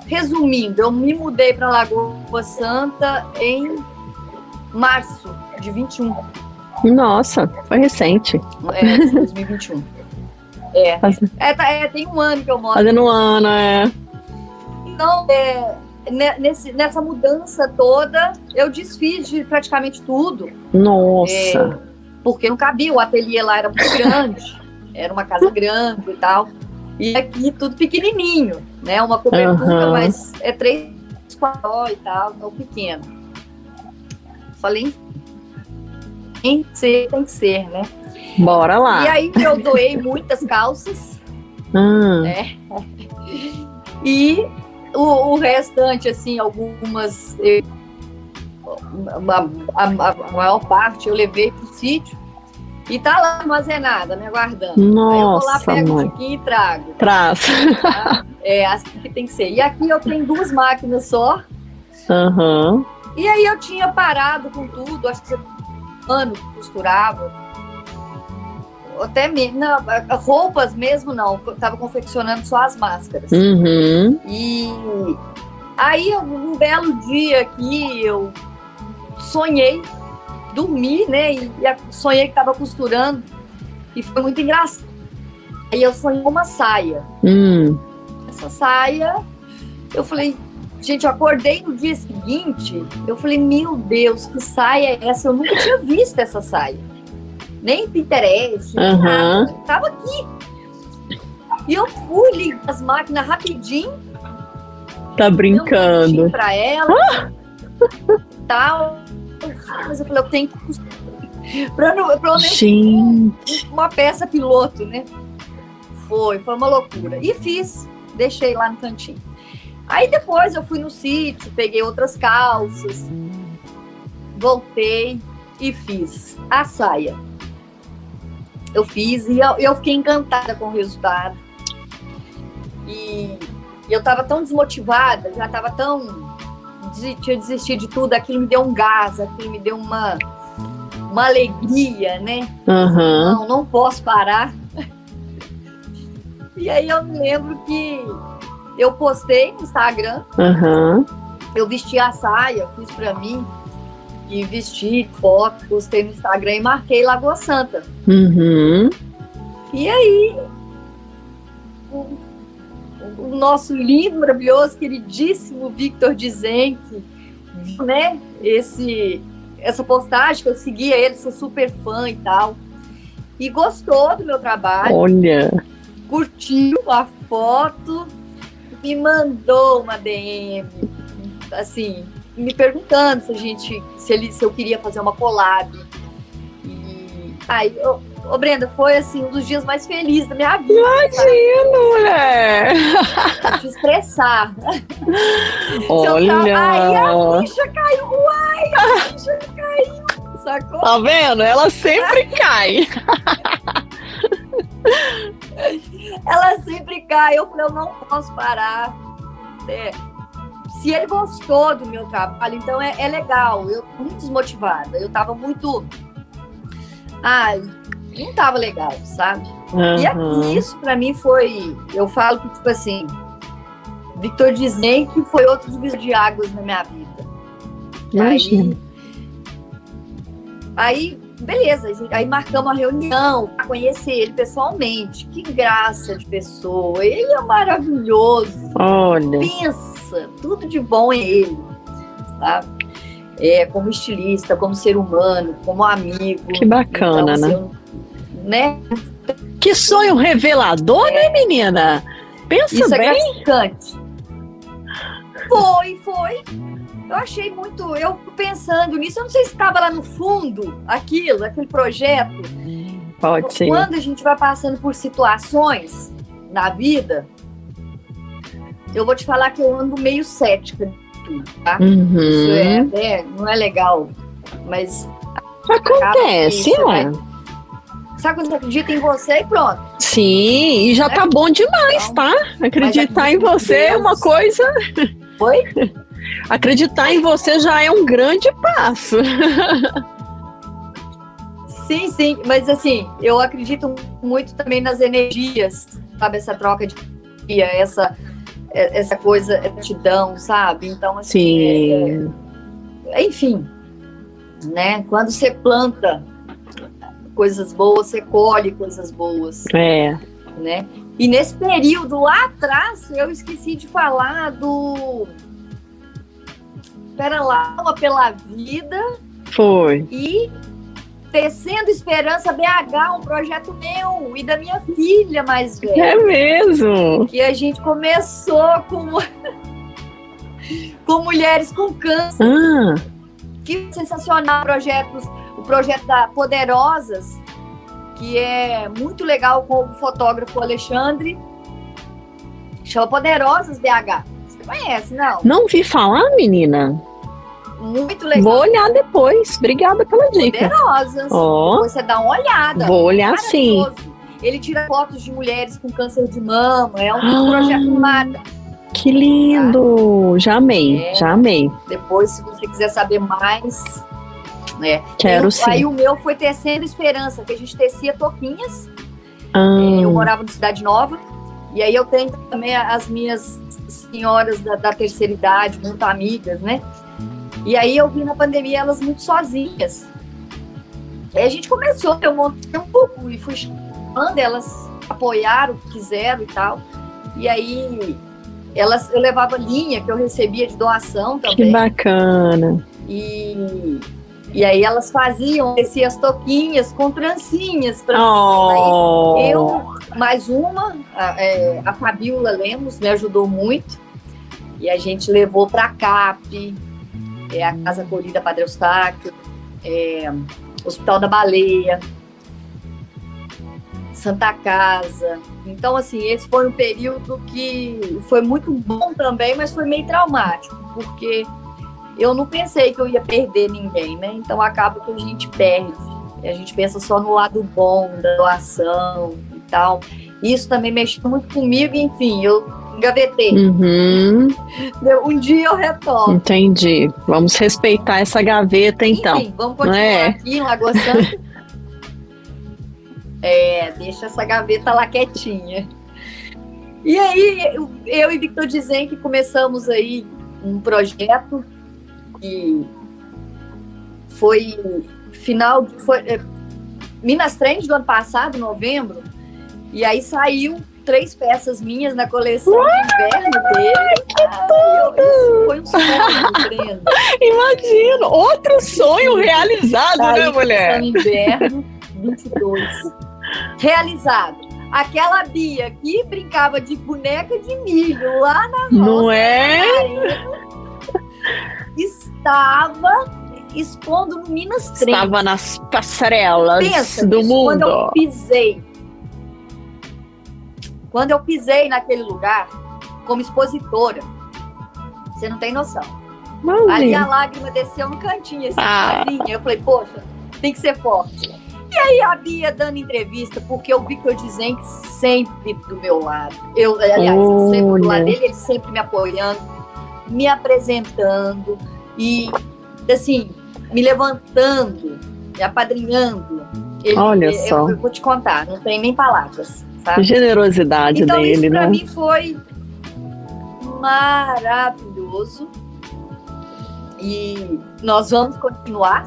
resumindo, eu me mudei para Lagoa Santa em março de 21. Nossa, foi recente. É, 2021. É. É, tá, é, tem um ano que eu moro. Fazendo um ano, é. Então, é, nesse, nessa mudança toda, eu desfiz de praticamente tudo. Nossa! É, porque não cabia, o ateliê lá era muito grande, era uma casa grande e tal. E aqui tudo pequenininho, né? Uma cobertura, uhum. mas é três quatro e tal, tão pequeno. Falei, tem que ser, tem que ser, né? Bora lá. E aí eu doei muitas calças, hum. né? E o, o, restante, assim, algumas. Eu, a, a, a, maior parte eu levei para o sítio e tá lá armazenada, me aguardando. Nossa, Aí eu vou lá, pego mãe. tiquinho e trago. Traz. Tá? É assim que tem que ser. E aqui eu tenho duas máquinas só. Uhum. E aí eu tinha parado com tudo, acho que ano costurava. Até mesmo, não, roupas mesmo não, estava confeccionando só as máscaras. Uhum. E aí, um belo dia aqui, eu sonhei, dormi, né? E, sonhei que estava costurando. E foi muito engraçado. Aí eu sonhei uma saia. Hum. Essa saia, eu falei, gente, eu acordei no dia seguinte, eu falei, meu Deus, que saia é essa? Eu nunca tinha visto essa saia. Nem Pinterest, nem Uhum. nada. Tava aqui. E eu fui ligar as máquinas rapidinho, Tá brincando. para ela, tal. Mas eu falei, eu tenho que não, pra eu nem Gente. uma peça piloto, né? Foi, foi uma loucura. E fiz, deixei lá no cantinho. Aí depois eu fui no sítio, peguei outras calças, voltei e fiz a saia. Eu fiz e eu, eu fiquei encantada com o resultado. E eu tava tão desmotivada, já tava tão. Tinha desistido de tudo, aquilo me deu um gás, aquilo me deu uma, uma alegria, né? Uhum. Não, não posso parar. E aí eu me lembro que eu postei no Instagram, Uhum. eu vesti a saia, fiz pra mim, e vesti foto, postei no Instagram e marquei Lagoa Santa. Uhum. E aí, o, o nosso lindo, maravilhoso, queridíssimo Victor Dizenck, viu, né, esse, essa postagem que eu seguia ele, sou super fã e tal, e gostou do meu trabalho, Olha. curtiu a foto, me mandou uma DM, assim, me perguntando se a gente, se ele, se eu queria fazer uma collab. E aí, ô, ô, Brenda, foi assim um dos dias mais felizes da minha vida. sabe? Imagina, mulher. Pra te expressar. Olha. Aí a ficha caiu, uai, a ficha caiu, sacou? Tá vendo? Ela sempre cai. Ela sempre cai. Eu falei, eu não posso parar. É, se ele gostou do meu trabalho, então é, é legal. Eu tô muito desmotivada. Eu tava muito. Ai, não tava legal, sabe? E Uhum. aqui, isso pra mim foi. Eu falo que, tipo assim, Victor Disney que foi outro divisor de águas na minha vida. Imagina. Aí, beleza, a gente- aí marcamos uma reunião para conhecer ele pessoalmente. Que graça de pessoa. Ele é maravilhoso. Olha. Pensa, tudo de bom em ele. Sabe? É, como estilista, como ser humano, como amigo. Que bacana, Então, né? assim, eu- né? Que sonho revelador, né, menina? Pensa Isso é bem. gratificante. Foi, foi. Eu achei muito. Eu pensando nisso, eu não sei se estava lá no fundo aquilo, aquele projeto. Pode ser. Quando a gente vai passando por situações na vida, eu vou te falar que eu ando meio cética de tudo, tá? Isso é, Uhum. até- não é legal, mas Acontece, Isso, né? sabe quando você acredita em você e pronto. Sim, e já Né? tá bom demais, Então, tá? Acreditar em acredito em você é uma Deus. coisa. Foi? Acreditar em você já é um grande passo. Sim, sim, mas assim, eu acredito muito também nas energias, sabe? Essa troca de energia, essa, é, essa coisa, gratidão, sabe? Então, assim, Sim. É, é, enfim, né? Quando você planta coisas boas, você colhe coisas boas. É. Né? E nesse período lá atrás, eu esqueci de falar do. Pera lá, uma pela vida. Foi. E Tecendo Esperança BH, um projeto meu e da minha filha mais velha. É mesmo? Que a gente começou com, com mulheres com câncer. Ah. Que sensacional projetos, o projeto da Poderosas, que é muito legal com o fotógrafo Alexandre. Chama Poderosas BH. Você conhece, não? Não vi falar, menina. Muito legal. Vou olhar depois. Obrigada pela dica. Poderosas. Oh. Depois você dá uma olhada. Vou olhar sim. Ele tira fotos de mulheres com câncer de mama. É um ah, projeto mata. Que lindo! Já amei, é. já amei. Depois, se você quiser saber mais, né? Quero eu, sim. Aí o meu foi Tecendo Esperança, que a gente tecia toquinhas. Ah. Eu morava na Cidade Nova. E aí eu tenho também as minhas senhoras da, da terceira idade, muito amigas, né? E aí eu vi na pandemia elas muito sozinhas. Aí a gente começou, eu montei um pouco e fui chamando, elas apoiaram, quiseram e tal. E aí elas, eu levava linha que eu recebia de doação também. Que bacana. E, e aí elas faziam esse, as toquinhas com trancinhas. Pra oh. Eu, mais uma, a, é, a Fabiola Lemos me ajudou muito. E a gente levou para a CAP, é a Casa Acolhida Padre Eustáquio, é, Hospital da Baleia, Santa Casa. Então, assim, esse foi um período que foi muito bom também, mas foi meio traumático, porque eu não pensei que eu ia perder ninguém, né? Então acaba que a gente perde. A gente pensa só no lado bom da doação e tal. Isso também mexeu muito comigo, enfim, eu engavetei. Uhum. Um dia eu retorno. Entendi. Vamos respeitar essa gaveta, então. Enfim, vamos continuar é? aqui em Lagoa Santa. é, deixa essa gaveta lá quietinha. E aí, eu e Victor dizem que começamos aí um projeto que foi final, foi é, Minas Trends do ano passado, novembro, e aí saiu três peças minhas na coleção Uau, de inverno dele. Que tudo! Foi um sonho, Brenda. Imagino! Outro sonho realizado, né, Saiu né, mulher? inverno 22. Realizado. Aquela Bia que brincava de boneca de milho lá na roça. Não é? Estava expondo no Minas Trends. Estava nas passarelas Pensa do mundo. Quando eu pisei quando eu pisei naquele lugar, como expositora, você não tem noção. Ali a lágrima desceu no cantinho, assim, ah. sozinha. Eu falei, poxa, tem que ser forte. E aí a Bia dando entrevista, porque eu vi que o Dizem sempre do meu lado. Eu, aliás, eu sempre do lado dele, ele sempre me apoiando, me apresentando e, assim, me levantando, me apadrinhando. Ele, Olha eu, só. Eu vou te contar, não tem nem palavras. Generosidade então, dele, isso pra né? mim foi maravilhoso. E nós vamos continuar,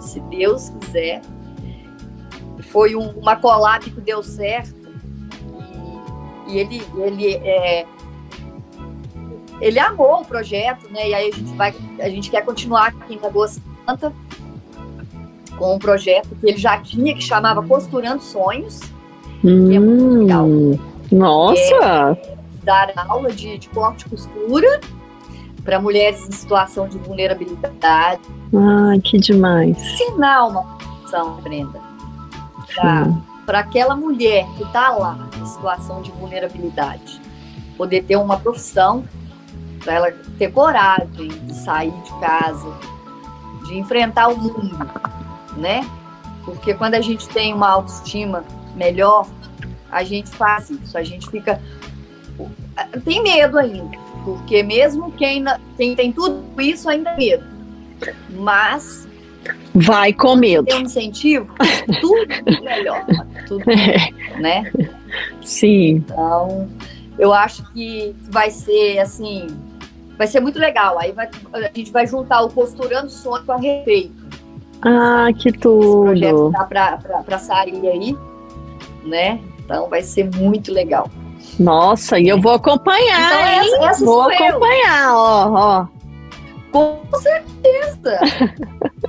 se Deus quiser. Foi um, uma collab que deu certo. E, e ele, ele, é, ele amou o projeto, né? E aí a gente, vai, a gente quer continuar aqui em Lagoa Santa com um projeto que ele já tinha, que chamava Costurando Sonhos Hum, é muito legal. Nossa! É, dar aula de, de corte e costura para mulheres em situação de vulnerabilidade. Ah, que demais. Ensinar uma função, Brenda. Para aquela mulher que está lá em situação de vulnerabilidade, poder ter uma profissão, para ela ter coragem de sair de casa, de enfrentar o mundo, né? Porque quando a gente tem uma autoestima melhor, a gente faz isso, a gente fica. Tem medo ainda, porque mesmo quem, quem tem tudo isso ainda tem medo. Mas. Vai com medo. Tem um incentivo, tudo melhor. Tudo, é. né? Sim. Então, Eu acho que vai ser assim, vai ser muito legal. Aí vai, a gente vai juntar o Costurando Sonho com a Refeito. Ah, que tudo! Esse projeto para sair aí, né? Então vai ser muito legal. Nossa, e eu vou acompanhar, então, hein? Essa, essa vou acompanhar, eu. ó, ó. Com certeza!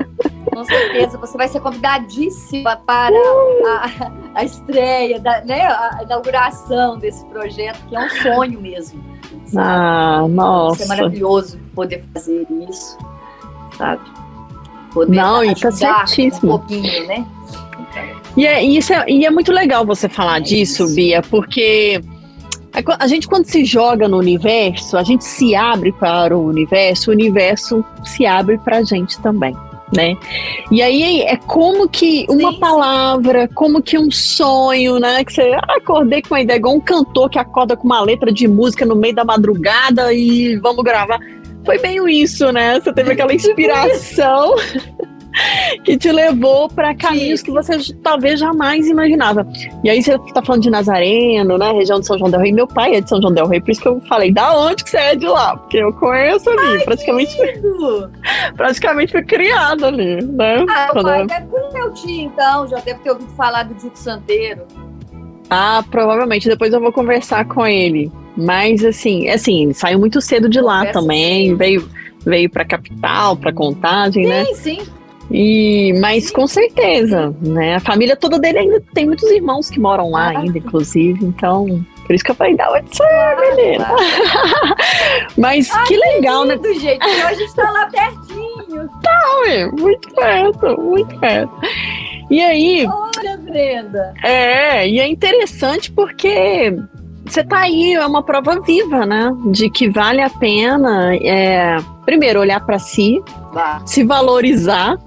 Com certeza, você vai ser convidadíssima para uh! a, a estreia, da, né, a inauguração desse projeto, que é um sonho mesmo. Sabe? Ah, nossa. É maravilhoso poder fazer isso, sabe? Poder Não, tá certíssimo. Um pouquinho, né? E é, isso é, e é muito legal você falar é disso, isso. Bia, porque a gente, quando se joga no universo, a gente se abre para o universo, o universo se abre para a gente também. Né? E aí é como que uma sim, palavra, como que um sonho, né? Que você ah, acordei com uma ideia, igual um cantor que acorda com uma letra de música no meio da madrugada e vamos gravar. Foi meio isso, né? Você teve aquela inspiração. que te levou para caminhos que você talvez jamais imaginava. E aí você está falando de Nazareno, né? Região de São João del Rei. Meu pai é de São João del Rei, por isso que eu falei, da onde que você é de lá? Porque eu conheço ali, Ai, praticamente. praticamente fui criada ali, né? Ah, o pai deve conhecer o tio, então, já deve ter ouvido falar do Dito Santeiro. Ah, provavelmente. Depois eu vou conversar com ele. Mas assim, assim, saiu muito cedo de lá Conversa também, veio veio para capital, para contagem, sim, né? Sim, sim. E, mas com certeza, né? A família toda dele ainda tem muitos irmãos que moram lá ainda, inclusive. Então, por isso que eu falei, dá você é, menina. mas que legal, né? Do jeito que a gente tá lá pertinho. Tá, ué, muito perto, muito perto. E aí. Olha, Brenda. É, e é interessante porque você tá aí, é uma prova viva, né? De que vale a pena, é, primeiro, olhar para si, bah. se valorizar,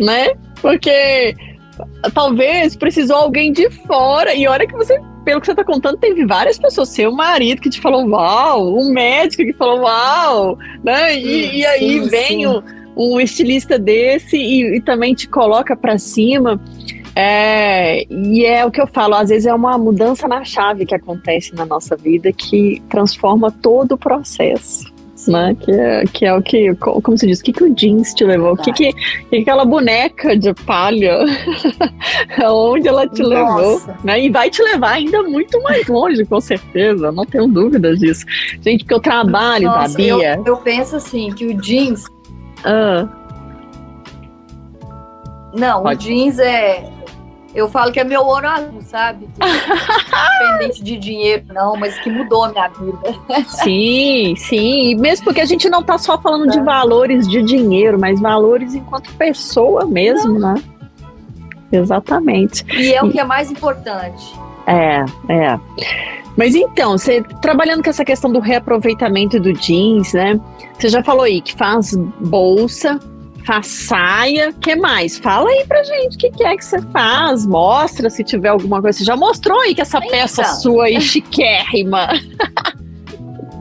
né? Porque talvez precisou alguém de fora. E olha que você, pelo que você tá contando, teve várias pessoas. Seu marido que te falou uau, um médico que falou uau, né? E, sim, e aí sim, vem sim. Um, um, estilista desse e, e também te coloca para cima. É, e é o que eu falo, às vezes é uma mudança na chave que acontece na nossa vida que transforma todo o processo né? Que é, que é o que, como se diz, o que, que o jeans te levou? O que, que, que aquela boneca de palha, aonde ela te Nossa. levou? Né? E vai te levar ainda muito mais longe, com certeza, não tenho dúvidas disso. Gente, porque o trabalho Nossa, da Bia. Eu, eu, penso assim, que o jeans. Ah. Não, Pode. o jeans é eu falo que é meu ouro azul, sabe? Independente de dinheiro, não, mas que mudou a minha vida. sim, sim. Mesmo porque a gente não tá só falando de é. valores de dinheiro, mas valores enquanto pessoa mesmo, não. né? Exatamente. E é o que é mais importante. É, é. Mas então, você trabalhando com essa questão do reaproveitamento do jeans, né? Você já falou aí que faz bolsa, faz saia, que mais? Fala aí pra gente o que, que, é que você faz, mostra se tiver alguma coisa. Você já mostrou aí que essa então. peça sua aí chiquérrima.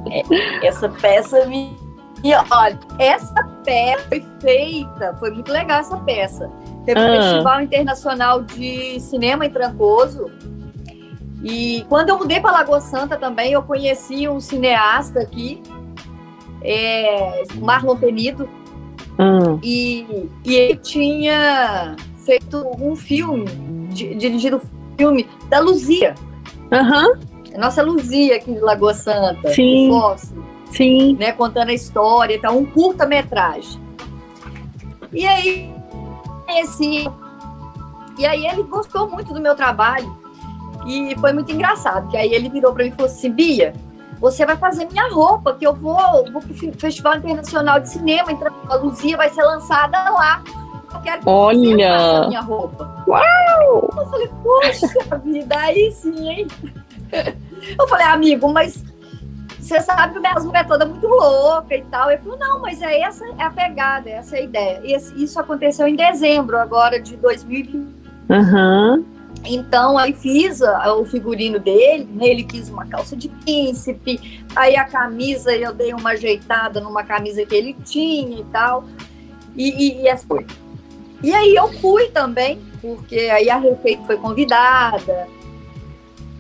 É, essa peça me. E olha, essa peça foi feita, foi muito legal essa peça. Teve ah. um Festival Internacional de Cinema em Trancoso. E quando eu mudei para Lagoa Santa também, eu conheci um cineasta aqui, é, Marlon Penido, Hum. E, e ele tinha feito um filme, dirigido um filme da Luzia. Uhum. Nossa Luzia aqui de Lagoa Santa. Sim. Sim. Né, contando a história e tal, um curta-metragem. E aí, esse, e aí ele gostou muito do meu trabalho. E foi muito engraçado, que aí ele virou para mim e falou assim, Bia, você vai fazer minha roupa, que eu vou, vou para o Festival Internacional de Cinema, então a Luzia vai ser lançada lá. Eu quero que Olha. você faça minha roupa. Uau! Eu falei, poxa vida, aí sim, hein? Eu falei, amigo, mas você sabe que minhas mulher é toda muito louca e tal. Ele falou, não, mas é essa é a pegada, essa é a ideia. Esse, isso aconteceu em dezembro agora de 2020. Aham. Uhum. Então, aí fiz o figurino dele, né? ele quis uma calça de príncipe, aí a camisa eu dei uma ajeitada numa camisa que ele tinha e tal, e, e, e essa foi. E aí eu fui também, porque aí a Refeito foi convidada,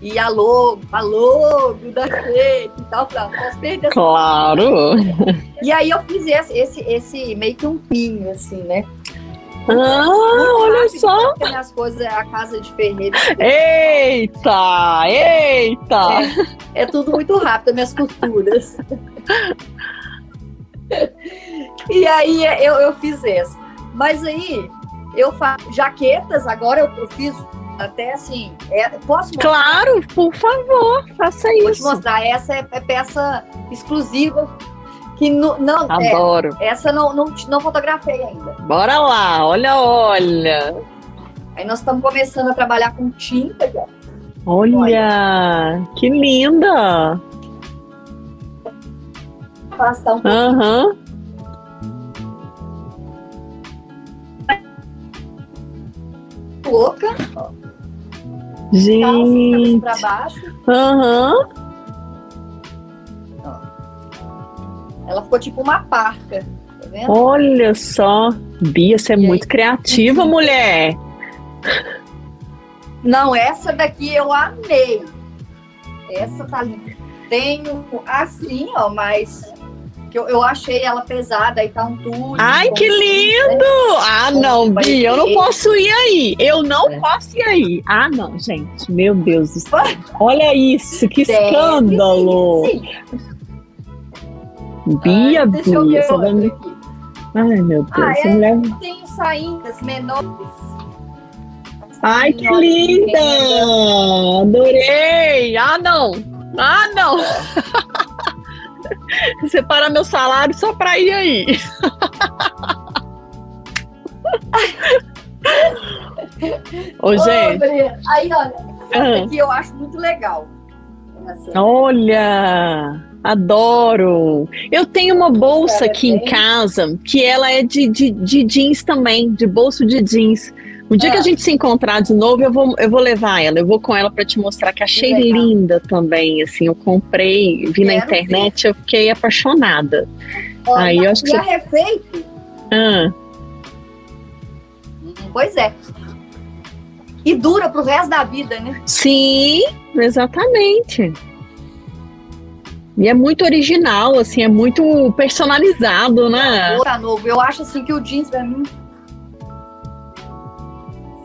E a logo, a logo da Fake e tal. Falei, ah, posso perder Claro! E aí eu fiz esse, esse, esse meio que um pinho, assim, né? Ah, olha só! As coisas, a casa de ferreiro. Eita! Eita! É, é tudo muito rápido, minhas costuras. e aí eu, eu fiz essa. Mas aí eu faço jaquetas, agora eu, eu fiz até assim. É, posso mostrar? Claro, por favor, faça Vou isso. te mostrar. Essa é, é peça exclusiva. Que no, não. Adoro. É, essa não, não, não fotografei ainda. Bora lá, olha, olha. Aí nós estamos começando a trabalhar com tinta ó. Olha, olha. que linda! Afastar um Aham. Uhum. louca. Gente. Calça, pra baixo. Aham. Uhum. Ela ficou tipo uma parca. Tá vendo? Olha só. Bia, você é e muito aí? criativa, mulher. Não, essa daqui eu amei. Essa tá linda. Tenho assim, ó, mas que eu, eu achei ela pesada e tá um tudo. Ai, que lindo! Né? Ah, não, Bia, eu não posso ir aí. Eu não é. posso ir aí. Ah, não, gente, meu Deus do céu. Olha isso, que Deve escândalo! Bia, Ai, Bia, você vai me... Ai, meu Deus, ah, essa é, mulher... Tem saídas menores. Ai, que linda! Adorei! Ah, não! Ah, não! Separar meu salário só pra ir aí. Ô, gente. Aí, olha, essa aqui eu acho muito legal. Olha, adoro. Eu tenho uma bolsa aqui em casa que ela é de, de, de jeans também, de bolso de jeans. O dia é. que a gente se encontrar de novo, eu vou, eu vou levar ela, eu vou com ela para te mostrar que achei que linda também, assim, eu comprei, vi Quero na internet, ver. eu fiquei apaixonada. Olha, Aí eu acho que e a Refeito? Ah. Pois é. E dura pro resto da vida, né? Sim, exatamente. E é muito original, assim, é muito personalizado, né? Tá novo. Eu acho assim que o jeans pra mim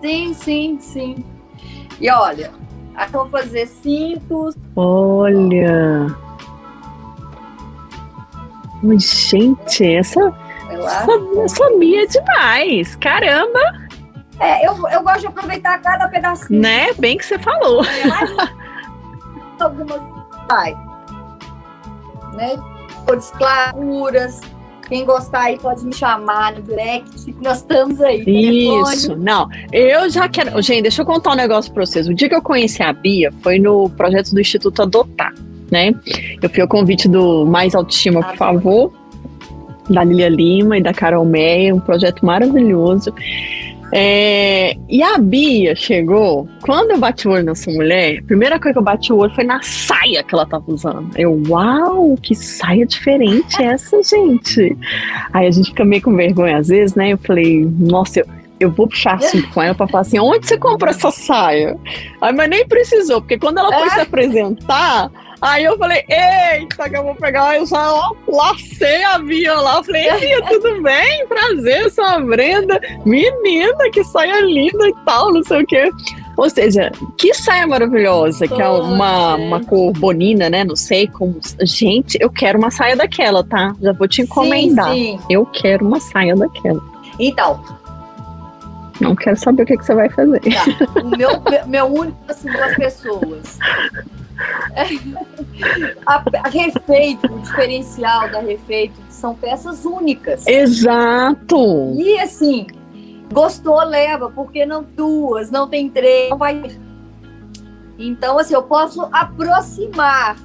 Sim, sim, sim. E olha, aqui eu vou fazer cintos. Olha! Gente, essa, essa, essa é demais! Caramba! É, eu, eu gosto de aproveitar cada pedacinho. Né? Bem que você falou. É, mas algumas vai. Né? Cores claras, quem gostar aí pode me chamar no direct, nós estamos aí. Isso, não. Eu já quero. Gente, deixa eu contar um negócio para vocês. O dia que eu conheci a Bia foi no projeto do Instituto Adotar, né? Eu fui ao convite do Mais Autoestima, por favor, da Lilia Lima e da Carol Meia, um projeto maravilhoso. É, e a Bia chegou, quando eu bati o olho nessa mulher, a primeira coisa que eu bati o olho foi na saia que ela tava usando. Eu, uau, que saia diferente essa, gente. Aí a gente fica meio com vergonha às vezes, né? Eu falei, nossa, eu, eu vou puxar assim com ela pra falar assim, onde você comprou essa saia? Aí, mas nem precisou, porque quando ela foi é. se apresentar, Aí eu falei, eita, que eu vou pegar, eu já ó, lacei a Bia lá. Eu falei, Bia, tudo bem? Prazer, sou a Brenda. Menina, que saia linda e tal, não sei o quê. Ou seja, que saia maravilhosa, que é uma, uma cor bonina, né? Não sei como. Gente, eu quero uma saia daquela, tá? Já vou te encomendar. Sim, sim. Eu quero uma saia daquela. Então. Não quero saber o que, que você vai fazer. Tá. O meu, meu único, assim, duas pessoas. a, a Refeito, o diferencial da Refeito são peças únicas. Exato! E assim, gostou, leva, porque não duas, não tem três, não vai. Então, assim, eu posso aproximar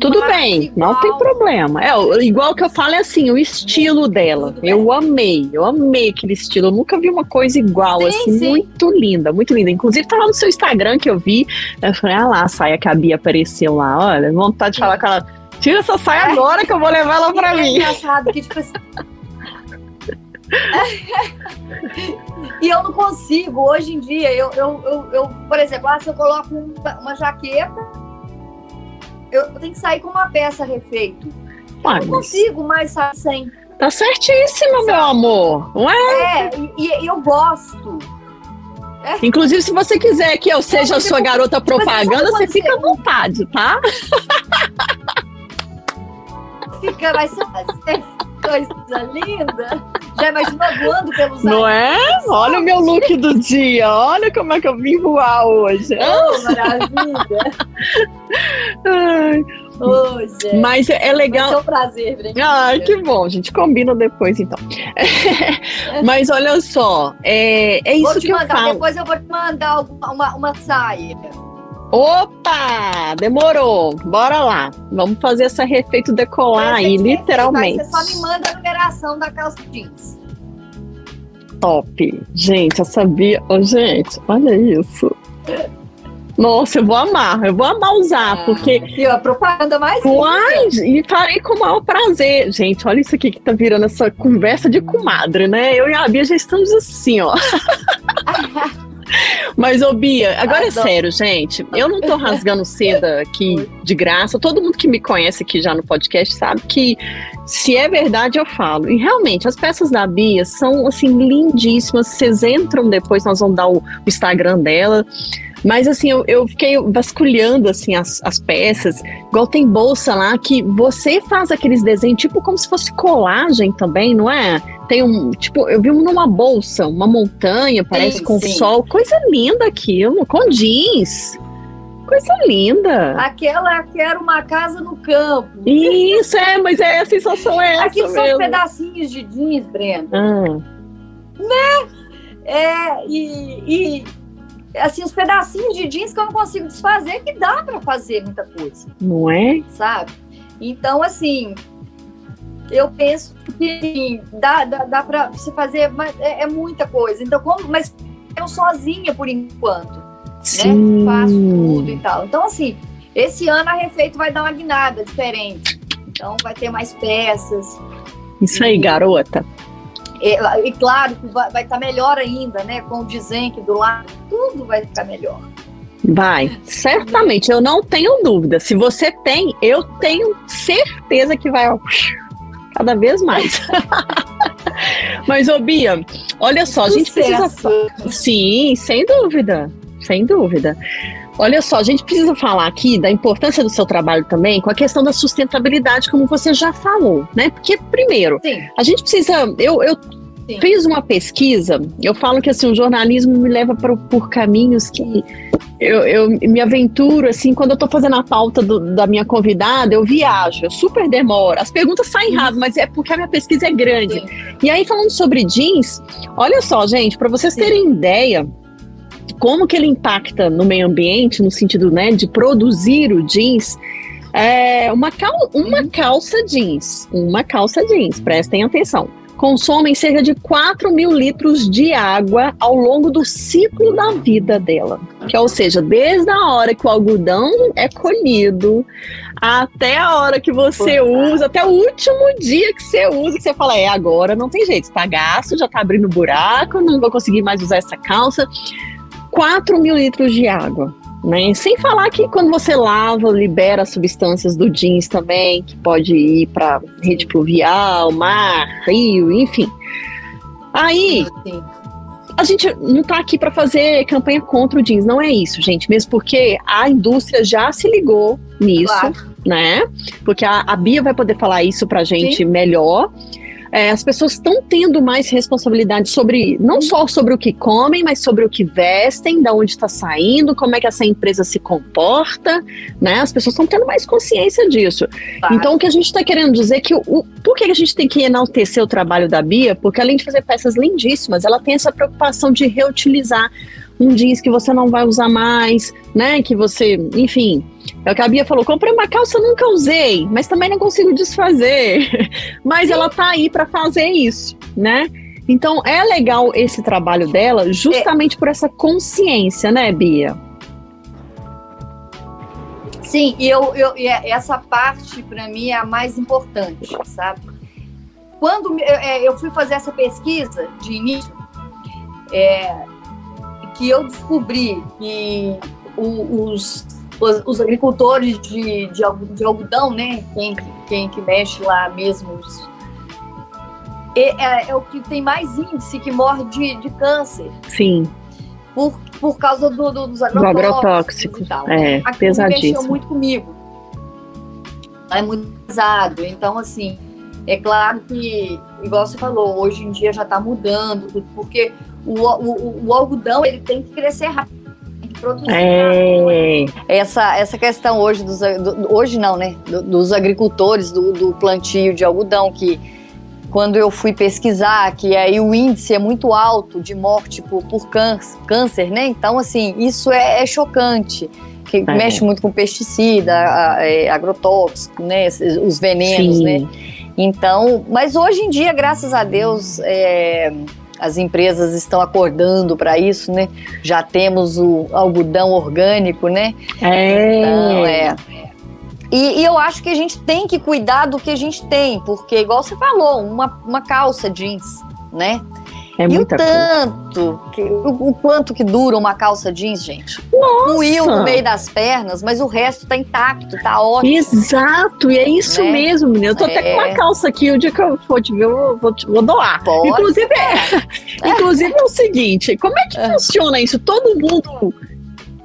tudo bem, igual. não tem problema. É, igual que eu falo é assim, o estilo dela. Eu amei, eu amei aquele estilo. Eu nunca vi uma coisa igual, sim, assim, sim. muito linda, muito linda. Inclusive, tá lá no seu Instagram que eu vi. Eu falei, ah lá, a saia que a Bia apareceu lá. Olha, vontade de falar com ela. Tira essa saia é. agora que eu vou levar ela pra é mim. Engraçado que, tipo assim. E eu não consigo, hoje em dia, eu, eu, eu, eu por exemplo, ah, se eu coloco uma jaqueta, eu tenho que sair com uma peça refeito. Eu não consigo mais sair sem. Tá certíssima, meu amor. Ué? É, e, e eu gosto. É. Inclusive, se você quiser que eu seja a sua garota propaganda, você fica à vontade, tá? Fica, vai ser coisa linda. Já imaginou voando pelos Não é? Olha o meu look do dia. Olha como é que eu vim voar hoje. Oh, maravilha. Ai. Oh, Mas é legal. É um prazer, Brenda. Ai, que bom. A gente combina depois, então. Mas olha só, é, é isso que mandar, eu falo. Depois eu vou te mandar uma, uma saia. Opa! Demorou. Bora lá. Vamos fazer essa refeito decolar aí, literalmente. Você só me manda a numeração da calça jeans. Top. Gente, eu sabia. Oh, gente, olha isso. Nossa, eu vou amar, eu vou amar usar, ah, porque. E a propaganda mais. Uai, e farei com o maior prazer. Gente, olha isso aqui que tá virando essa conversa de comadre, né? Eu e a Bia já estamos assim, ó. Mas, ô Bia, agora é sério, gente. Eu não tô rasgando seda aqui de graça. Todo mundo que me conhece aqui já no podcast sabe que se é verdade, eu falo. E realmente, as peças da Bia são, assim, lindíssimas. Vocês entram depois, nós vamos dar o, o Instagram dela. Mas assim, eu, eu fiquei vasculhando assim as, as peças, igual tem bolsa lá que você faz aqueles desenhos, tipo como se fosse colagem também, não é? Tem um, tipo, eu vi numa bolsa, uma montanha, parece sim, com sim. sol, coisa linda aquilo, com jeans. Coisa linda. Aquela que era uma casa no campo. Isso, é, mas é, a sensação é essa Aqui são os pedacinhos de jeans, Brenda. Ah. Né? É, e, e assim, os pedacinhos de jeans que eu não consigo desfazer, que dá para fazer muita coisa. Não é? Sabe? Então, assim, eu penso que dá, dá, dá para você fazer, mas é, é, muita coisa. Então, como, mas eu sozinha por enquanto, Sim. né? Faço tudo e tal. Então, assim, esse ano a Refeito vai dar uma guinada diferente. Então, vai ter mais peças. Isso aí, garota. E, e claro que vai estar tá melhor ainda, né? Com o desenho do lado, tudo vai ficar melhor. Vai, certamente, eu não tenho dúvida. Se você tem, eu tenho certeza que vai ó, cada vez mais. Mas, ô Bia, olha só, a gente precisa. Sim, sem dúvida, sem dúvida. Olha só, a gente precisa falar aqui da importância do seu trabalho também com a questão da sustentabilidade, como você já falou, né? Porque, primeiro, Sim. a gente precisa. Eu, eu fiz uma pesquisa, eu falo que assim, o jornalismo me leva por, por caminhos que eu, eu, me aventuro, assim, quando eu tô fazendo a pauta do, da minha convidada, eu viajo, eu super demoro. As perguntas saem rápido, mas é porque a minha pesquisa é grande. Sim. E aí, falando sobre jeans, olha só, gente, para vocês terem ideia como que ele impacta no meio ambiente, no sentido né, de produzir o jeans, é uma, cal uma uhum. calça jeans, uma calça jeans, prestem atenção, consomem cerca de 4 mil litros de água ao longo do ciclo da vida dela. Que, ou seja, desde a hora que o algodão é colhido até a hora que você usa, até o último dia que você usa, que você fala, é agora, não tem jeito, tá gasto, já tá abrindo buraco, não vou conseguir mais usar essa calça. 4 mil litros de água. Né? Sem falar que quando você lava, libera substâncias do jeans também, que pode ir para rede pluvial, mar, rio, enfim. Aí, a gente não está aqui para fazer campanha contra o jeans, não é isso, gente. Mesmo porque a indústria já se ligou nisso, claro. né? Porque a, a Bia vai poder falar isso para a gente Sim. melhor é, as pessoas estão tendo mais responsabilidade sobre, não só sobre o que comem, mas sobre o que vestem, da onde está saindo, como é que essa empresa se comporta, né? As pessoas estão tendo mais consciência disso. Tá. Então, o que a gente está querendo dizer é que o, o, por que a gente tem que enaltecer o trabalho da Bia? Porque além de fazer peças lindíssimas, ela tem essa preocupação de reutilizar um jeans que você não vai usar mais, né? Que você, enfim. É o que a Bia falou: comprei uma calça, nunca usei, mas também não consigo desfazer. mas ela tá aí para fazer isso, né? Então é legal esse trabalho dela, justamente é. por essa consciência, né, Bia? Sim, e eu, eu, é, essa parte para mim é a mais importante, sabe? Quando eu, é, eu fui fazer essa pesquisa de início, é, que eu descobri que os, os, os agricultores de, de, de, algodão, né, quem, quem que mexe lá mesmo, é, é, é, o que tem mais índice que morre de, de câncer. Sim. Por, por causa do, do, dos agrotóxicos, do agrotóxico. É, Aquilo pesadíssimo. mexeu muito comigo. É muito pesado. Então, assim, é claro que, igual você falou, hoje em dia já está mudando, porque o, o, o, algodão ele tem que crescer rápido. É. Essa, essa questão hoje dos do, hoje não, né? Do, dos agricultores do, do plantio de algodão que quando eu fui pesquisar, que aí o índice é muito alto de morte por, por câncer, câncer, né? Então, assim, isso é, é chocante. Que é. mexe muito com pesticida, é, agrotóxico, né? Os venenos, Sim. né? Então, mas hoje em dia, graças a Deus, é, as empresas estão acordando para isso, né? Já temos o algodão orgânico, né? É. Então, é. E, e, eu acho que a gente tem que cuidar do que a gente tem, porque, igual você falou, uma, uma calça jeans, né? É e o tanto, que, o, o, quanto que dura uma calça jeans, gente? Nossa. Ruiu no meio das pernas, mas o resto tá intacto, tá ótimo. Exato, e é isso né? mesmo, menina. Eu tô é. até com uma é. calça aqui, o dia que eu for te ver, eu vou, vou doar. Pode. Inclusive, é, inclusive é o seguinte, como é que é. funciona isso? Todo mundo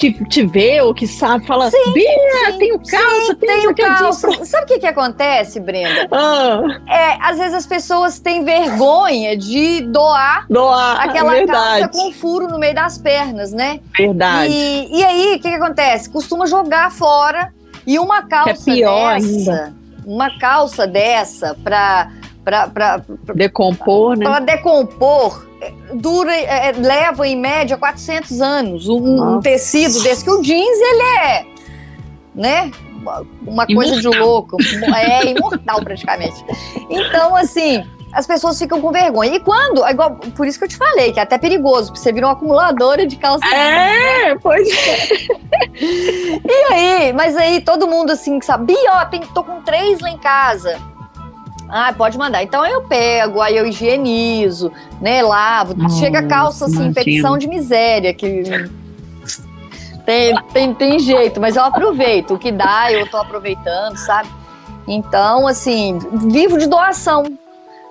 que te vê ou que sabe, fala, sim, Bia, sim, tenho calça, sim, tenho, tenho calça. Sabe o que, que acontece, Brenda? Ah. É, às vezes as pessoas têm vergonha de doar, doar aquela verdade. calça com furo no meio das pernas, né? Verdade. E, e aí, o que, que acontece? Costuma jogar fora e uma calça é pior dessa, ainda. uma calça dessa para para decompor, né? Para decompor dura, é, é, leva em média 400 anos. Um, um, tecido desse, que o jeans, ele é, né? Uma coisa imortal. de louco. É imortal, praticamente. Então, assim, as pessoas ficam com vergonha. E quando, igual, por isso que eu te falei, que é até perigoso, porque você vira uma acumuladora de calça. É, né? pois é. e aí, mas aí todo mundo assim, sabe, ó, tô com três lá em casa. Ah, pode mandar. Então eu pego, aí eu higienizo, né? Lavo. Hum, Chega a calça assim, infecção de miséria, que tem, tem, tem jeito, mas eu aproveito. O que dá, eu tô aproveitando, sabe? Então, assim, vivo de doação.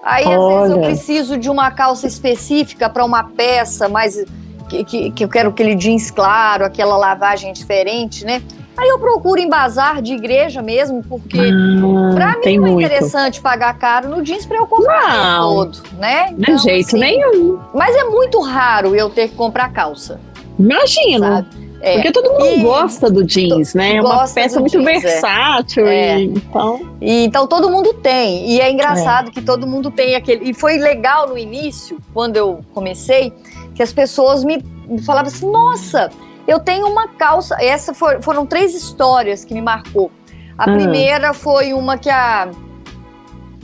Aí, às Olha. vezes, eu preciso de uma calça específica para uma peça mais. Que, que, que eu quero aquele jeans claro, aquela lavagem diferente, né? Aí eu procuro em bazar de igreja mesmo, porque ah, pra mim não é muito. interessante pagar caro no jeans pra eu comprar não, todo, né? Então, de jeito assim, nenhum. Mas é muito raro eu ter que comprar calça. Imagina. É. Porque todo mundo e gosta do jeans, né? É uma peça muito jeans, é. versátil. É. E, então... E, então todo mundo tem. E é engraçado é. que todo mundo tem aquele. E foi legal no início, quando eu comecei, que as pessoas me falavam assim: nossa, eu tenho uma calça. Essa for, foram três histórias que me marcou. A uhum. primeira foi uma que a,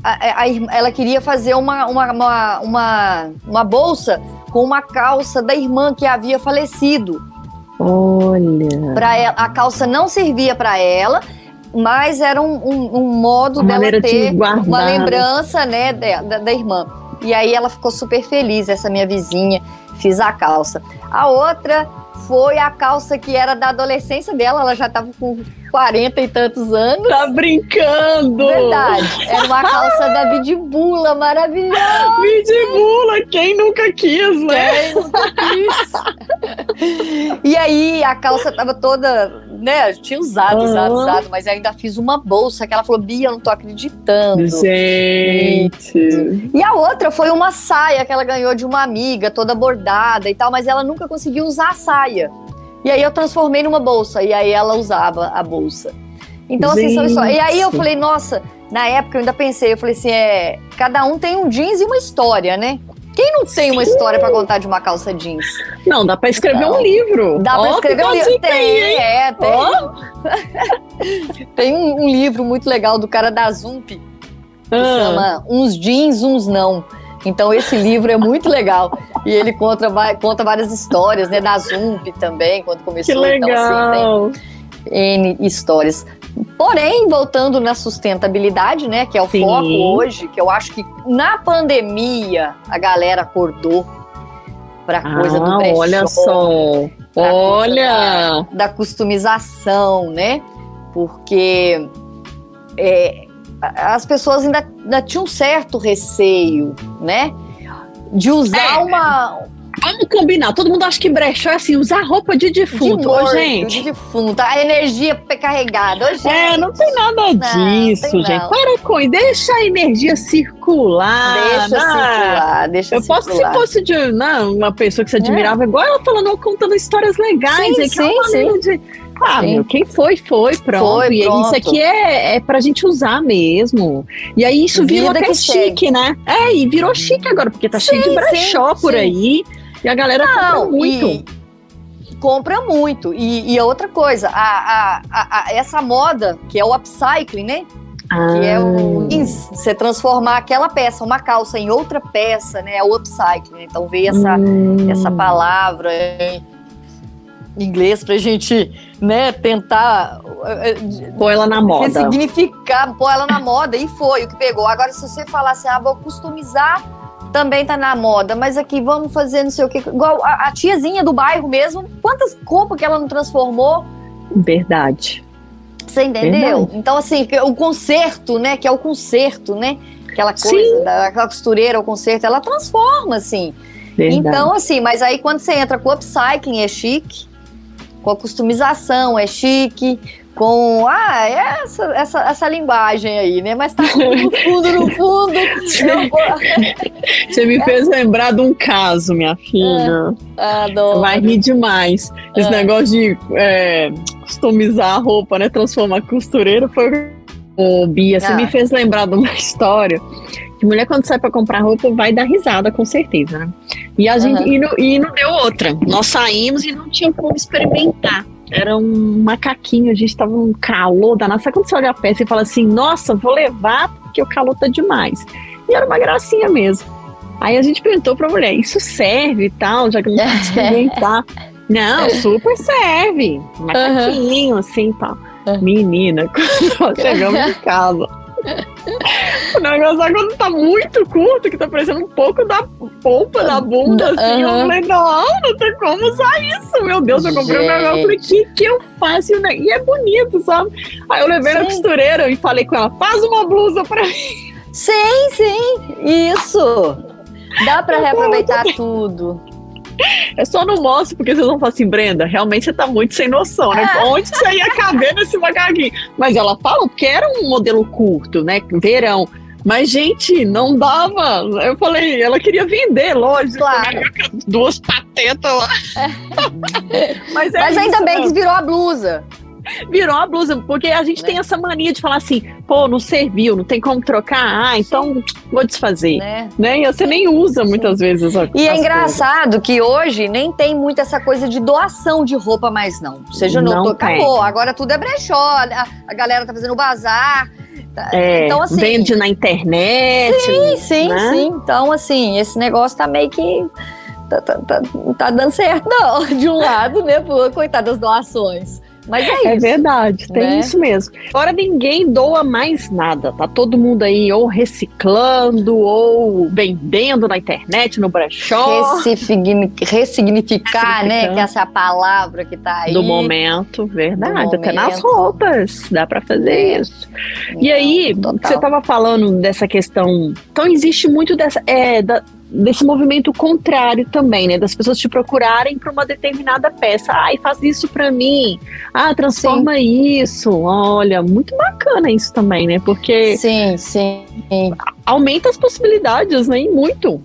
a, a, ela queria fazer uma, uma, uma, uma, uma bolsa com uma calça da irmã que havia falecido. Olha. Pra ela, a calça não servia para ela, mas era um, um, um modo uma dela ter de uma lembrança né, da, da, da irmã. E aí ela ficou super feliz, essa minha vizinha, fiz a calça. A outra foi a calça que era da adolescência dela, ela já tava com 40 e tantos anos. Tá brincando! Verdade. Era uma calça da Bidibula, maravilhosa. Bidibula, quem nunca quis, né? Quem nunca quis. e aí a calça tava toda, né? Tinha usado, usado, usado, mas ainda fiz uma bolsa que ela falou: Bia, eu não tô acreditando. Gente. E, a outra foi uma saia que ela ganhou de uma amiga, toda bordada e tal, mas ela nunca conseguiu usar a saia. E aí eu transformei numa bolsa. E aí ela usava a bolsa. Então, assim, são histórias. E aí eu falei, nossa, na época eu ainda pensei, eu falei assim, é. Cada um tem um jeans e uma história, né? Quem não tem uma história para contar de uma calça jeans? Não, dá para escrever um livro. Dá para escrever um livro. Tem, aí, é, tem. Oh. tem um, um, livro muito legal do cara da Zump que ah. chama Uns Jeans, Uns Não. Então esse livro é muito legal. E ele conta, conta várias histórias, né? Da Zump também, quando começou. Que legal! Então, assim, tem N histórias. Porém, voltando na sustentabilidade, né? Que é o Sim. foco hoje, que eu acho que na pandemia a galera acordou. para coisa ah, do brechó. Olha só, olha! Da, da, customização, né? Porque é, as pessoas ainda, ainda tinham um certo receio, né? De usar é. uma Vamos combinar. Todo mundo acha que brechó é assim, usar roupa de defunto. De morto, gente. De defunto. A energia carregada. Ô, gente. É, não tem nada não, disso, gente. Não. Para com isso. Deixa a energia circular. Deixa né? circular, deixa Eu circular. posso, se fosse de não, uma pessoa que você admirava, é. igual ela falando, contando histórias legais. Sim, é sim, sim. De... Ah, Sim. meu, quem foi, foi, pronto. Foi, e pronto. isso aqui é, é pra gente usar mesmo. E aí isso virou até chique, segue. né? É, e virou chique agora, porque tá sim, cheio de brechó sim, por sim. aí. E a galera Não, compra muito. E, compra muito. E, e outra coisa, a, a, a, essa moda, que é o upcycling, né? Ah. Que é o ah. você transformar aquela peça, uma calça, em outra peça, né? É o upcycling. Então veio essa, hum. essa palavra em inglês pra gente, né, tentar eh, pôr ela na moda. Significar, pôr ela na moda e foi o que pegou. Agora, se você falasse, ah, vou customizar também tá na moda, mas aqui vamos fazer não sei o que. Igual a, a tiazinha do bairro mesmo, quantas roupas que ela não transformou? Verdade. Você entendeu? Verdade. Então, assim, o conserto, né? Que é o conserto, né? Aquela coisa, da, aquela costureira, o conserto, ela transforma, assim. Verdade. Então, assim, mas aí quando você entra com o upcycling é chique, com a customização é chique, com ah, é essa, essa, essa linguagem aí, né? Mas tá no fundo, no fundo. Você me fez lembrar de um caso, minha filha. É, adoro. Vai rir demais. Esse é. negócio de é, customizar a roupa, né? Transformar costureira foi. Ô, Bia, você ah. me fez lembrar de uma história que mulher, quando sai para comprar roupa, vai dar risada, com certeza, né? E a gente e, não, e não deu outra. Nós saímos e não tinha como experimentar era um macaquinho, a gente tava num calor danado. Sabe quando você olha a peça e fala assim, nossa, vou levar porque o calor tá demais. E era uma gracinha mesmo. Aí a gente perguntou pra mulher, isso serve e tal, já que não experimentar. não, super serve. Macaquinho, uhum. assim e tal. Menina, quando nós chegamos em casa, o negócio é quando tá muito curto, que tá parecendo um pouco da polpa da bunda, assim. Uhum. Eu falei, não, não tem como usar isso. Meu Deus, eu comprei um negócio. Eu falei, o que, que eu faço? E é bonito, sabe? Aí eu levei na costureira e falei com ela, faz uma blusa pra mim. Sim, sim, isso. Dá pra reaproveitar tudo. É só não mostro, porque vocês vão falar assim, Brenda, realmente você tá muito sem noção, né? Onde você ia caber nesse macaquinho? Mas ela fala porque era um modelo curto, né? Verão. Mas, gente, não dava. Eu falei, ela queria vender, lógico. Claro. Né? Duas patetas lá. É. Mas, é Mas ainda bem que virou a blusa virou a blusa, porque a gente né? tem essa mania de falar assim, pô, não serviu, não tem como trocar, ah, então vou desfazer, né? né? E você nem usa muitas Sim. vezes. A, e é engraçado coisas. que hoje nem tem muito essa coisa de doação de roupa mais não. Você já notou, acabou, agora tudo é brechó, a, a galera tá fazendo bazar, é, então, assim, vende na internet. Sim, sim, né? sim. Então, assim, esse negócio tá meio que. Tá, tá, tá, tá dando certo, não, de um lado, né? Por, coitadas das doações. Mas é, é isso. É verdade, tem né? isso mesmo. Agora ninguém doa mais nada, tá todo mundo aí ou reciclando ou vendendo na internet, no brechó. Ressignificar, né? Que essa é a palavra que tá aí. Do momento, verdade. Do momento. Até nas roupas dá para fazer isso. e aí, total. você tava falando dessa questão. Então existe muito dessa. É, da, desse movimento contrário também, né? Das pessoas te procurarem para uma determinada peça. Ai, faz isso para mim. Ah, transforma sim. isso. Olha, muito bacana isso também, né? Porque sim, sim. aumenta as possibilidades, né? E muito.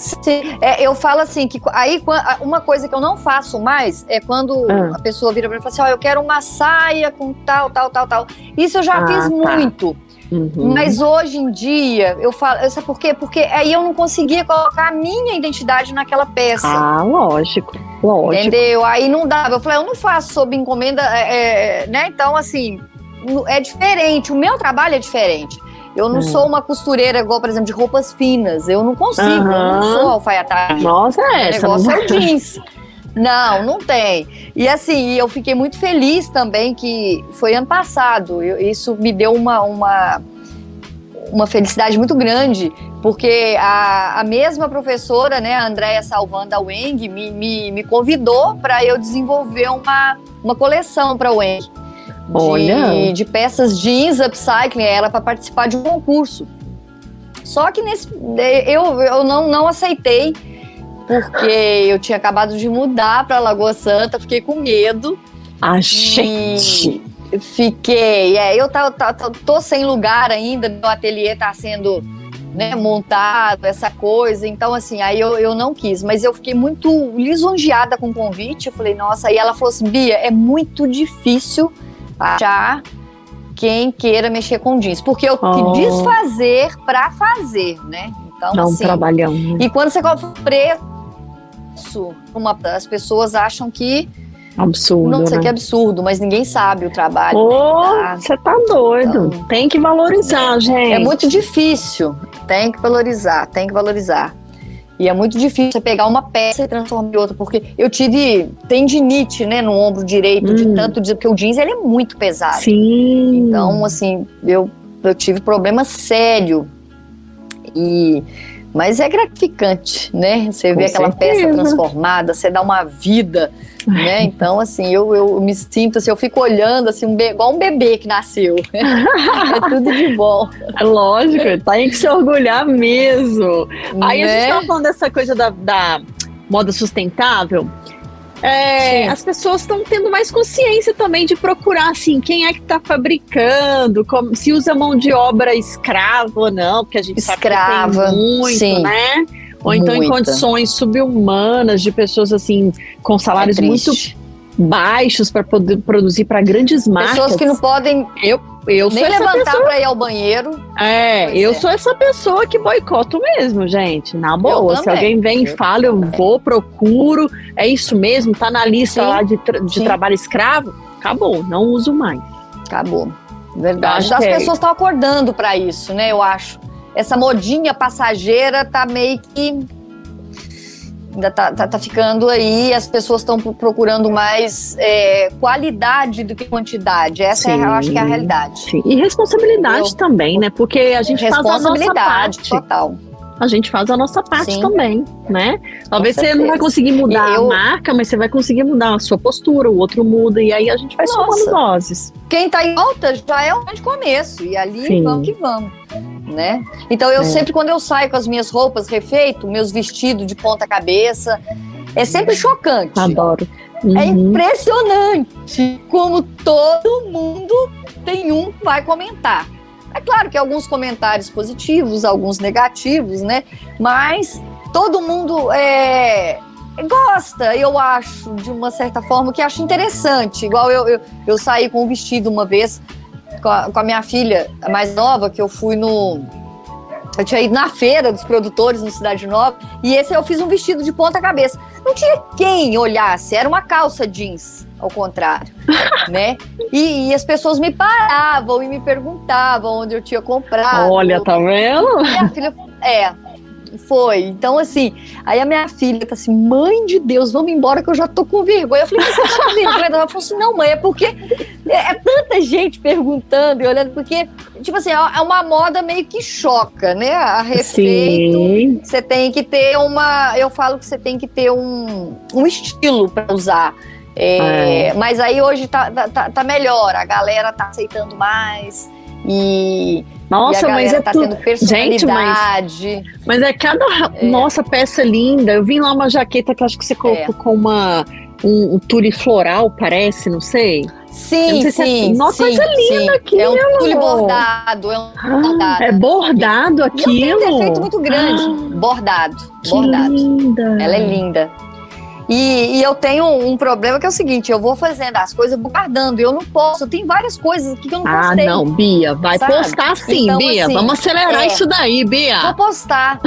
Sim, é, eu falo assim que aí uma coisa que eu não faço mais é quando ah. a pessoa vira para mim e fala assim, ó, oh, eu quero uma saia com tal, tal, tal, tal. Isso eu já ah, fiz tá. muito. Uhum. Mas hoje em dia, eu falo, sabe por quê? Porque aí eu não conseguia colocar a minha identidade naquela peça. Ah, lógico, lógico. Entendeu? Aí não dava. Eu falei, eu não faço sob encomenda, é, é, né? Então, assim, é diferente. O meu trabalho é diferente. Eu não hum. sou uma costureira igual, por exemplo, de roupas finas. Eu não consigo, uhum. eu não sou alfaiataria. Nossa, é essa. O negócio é o jeans. Não, não tem. E assim, eu fiquei muito feliz também que foi ano passado. Eu, isso me deu uma, uma uma felicidade muito grande, porque a, a mesma professora, né, a Andrea Salvanda Weng, me, me, me convidou para eu desenvolver uma, uma coleção para a Weng. De, de, peças jeans upcycling, ela para participar de um concurso. Só que nesse, eu, eu não, não aceitei, porque eu tinha acabado de mudar para Lagoa Santa, fiquei com medo. A gente! Fiquei. É, eu tá, tá, tô sem lugar ainda, meu ateliê tá sendo né, montado, essa coisa. Então, assim, aí eu, eu não quis. Mas eu fiquei muito lisonjeada com o convite. Eu falei, nossa. Aí ela falou assim: Bia, é muito difícil achar quem queira mexer com jeans. Porque eu oh. quis fazer para fazer, né? Então, não assim, trabalhando. Né? E quando você cobra uma, as pessoas acham que Absurdo. Não sei né? que absurdo, mas ninguém sabe o trabalho. Você tá doido. Então, tem que valorizar, é, gente. É muito difícil. Tem que valorizar, tem que valorizar. E é muito difícil você pegar uma peça e transformar em outra, porque eu tive tendinite, né, no ombro direito, hum. de tanto dizer, porque o jeans ele é muito pesado. Sim. Então, assim, eu, eu tive problema sério. E mas é gratificante, né? Você vê aquela certeza. peça transformada, você dá uma vida né? Então, assim, eu, eu me sinto assim, eu fico olhando assim, um igual um bebê que nasceu. é tudo de bom. É lógico, tem que se orgulhar mesmo. Aí a gente né? tava falando dessa coisa da, da moda sustentável. É, as pessoas estão tendo mais consciência também de procurar assim quem é que está fabricando, como, se usa mão de obra escrava ou não, porque a gente escrava, sabe que tem muito, sim. né? Ou então Muita. em condições subhumanas de pessoas assim com salários é muito baixos para poder produzir para grandes marcas. Pessoas que não podem eu, eu nem levantar para ir ao banheiro. É, eu é. sou essa pessoa que boicoto mesmo, gente. Na boa, se alguém vem e fala, eu vou, procuro, é isso mesmo, tá na lista Sim. lá de, tra de trabalho escravo, acabou, não uso mais. Acabou. Verdade. As é pessoas estão acordando para isso, né? Eu acho essa modinha passageira tá meio que ainda tá, tá, tá, ficando aí, as pessoas estão procurando mais é, qualidade do que quantidade. Essa sim, é, eu acho que é a realidade. Sim. E responsabilidade também, né? Porque a gente faz a nossa parte. total. A gente faz a nossa parte sim. também, né? Talvez você não vai conseguir mudar eu... a marca, mas você vai conseguir mudar a sua postura, o outro muda, e aí a gente vai Nossa. somando doses. Quem tá em alta já é um grande começo, e ali sim. vamos que vamos né? Então eu é. sempre, quando eu saio com as minhas roupas refeito, meus vestidos de ponta cabeça, é sempre chocante. Adoro. É uhum. É impressionante como todo mundo tem um que vai comentar. É claro que alguns comentários positivos, alguns negativos, né? Mas todo mundo é, gosta, eu acho, de uma certa forma, que acho interessante. Igual eu, eu, eu saí com um vestido uma vez com a, com a minha filha a mais nova, que eu fui no. Eu tinha ido na feira dos produtores no Cidade Nova e esse eu fiz um vestido de ponta cabeça. Não tinha quem olhasse, era uma calça jeans, ao contrário, né? E, e, as pessoas me paravam e me perguntavam onde eu tinha comprado. Olha, tá vendo? Minha filha, é, foi. Então, assim, aí a minha filha tá assim, mãe de Deus, vamos embora que eu já tô com vergonha. Eu falei, você tá com vergonha? Ela falou assim, não, mãe, é porque é, é, tanta gente perguntando e olhando, porque, tipo assim, é uma moda meio que choca, né? A respeito, você tem que ter uma. Eu falo que você tem que ter um, um estilo para usar. É, é. Mas aí hoje tá, tá, tá melhor, a galera tá aceitando mais. E nossa, mas é tá tudo. Gente, mas, mas é cada. É. Nossa, peça linda. Eu vi lá uma jaqueta que acho que você colocou é. com uma. Um, um tule floral, parece, não sei. Sim, não sei sim. É, nossa, coisa linda aqui. É um tule bordado. É um bordado. é bordado aquilo? E um defeito muito grande. Ah, bordado. Bordado. Linda. Ela é linda. E, e, eu tenho um problema que é o seguinte: eu vou fazendo as coisas, eu vou guardando. Eu não posso, tem várias coisas aqui que eu não ah, postei. Ah, não, Bia, vai sabe? postar sim, então, Bia. Assim, Vamos acelerar é, isso daí, Bia. Vou postar.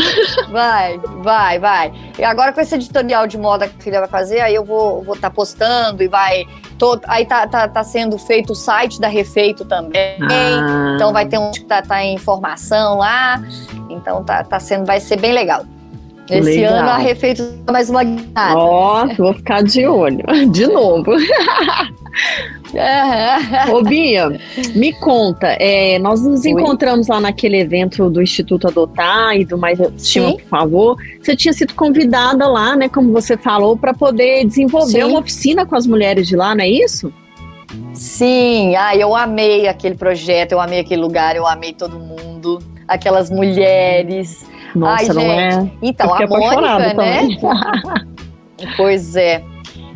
vai, vai, vai. E agora com esse editorial de moda que a filha vai fazer, aí eu vou estar vou tá postando e vai. Tô, aí tá, tá, tá sendo feito o site da Refeito também. Ah. Então vai ter um que tá, tá em formação lá. Então tá, tá sendo, vai ser bem legal. Esse Legal. ano a Refeito mais uma guinada. Ó, oh, vou ficar de olho. De novo. Ô, Bia, me conta, é, nós nos Oi. encontramos lá naquele evento do Instituto Adotar e do Mais Estima, por favor. Você tinha sido convidada lá, né, como você falou, para poder desenvolver Sim. uma oficina com as mulheres de lá, não é isso? Sim, ah, eu amei aquele projeto, eu amei aquele lugar, eu amei todo mundo, aquelas mulheres. Nossa, Ai, não gente. é? Então, a Mônica, né? pois é.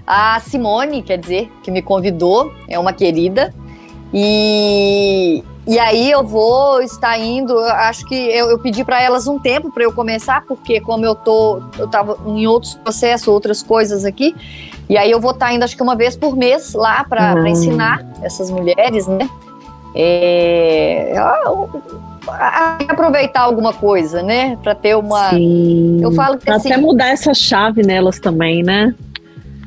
A Simone, quer dizer, que me convidou, é uma querida. E, e aí eu vou estar indo, acho que eu, eu pedi para elas um tempo para eu começar, porque como eu tô, eu tava em outros processos, outras coisas aqui, e aí eu vou estar indo acho que uma vez por mês lá para uhum. ensinar essas mulheres, né? É, aproveitar alguma coisa, né? Para ter uma. Sim. Eu falo que assim, até mudar essa chave nelas também, né?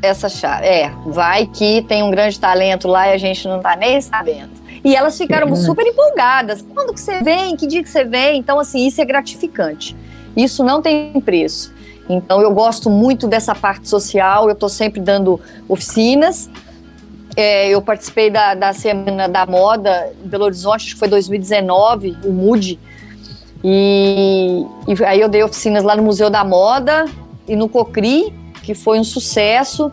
essa chave. É, vai que tem um grande talento lá e a gente não tá nem sabendo. E elas ficaram super empolgadas. Quando que você vem? Que dia que você vem? Então, assim, isso é gratificante. Isso não tem preço. Então, eu gosto muito dessa parte social. Eu estou sempre dando oficinas. É, eu participei da, da Semana da Moda em Belo Horizonte, acho que foi 2019, o MUD. E, e aí eu dei oficinas lá no Museu da Moda e no Cocri que foi um sucesso.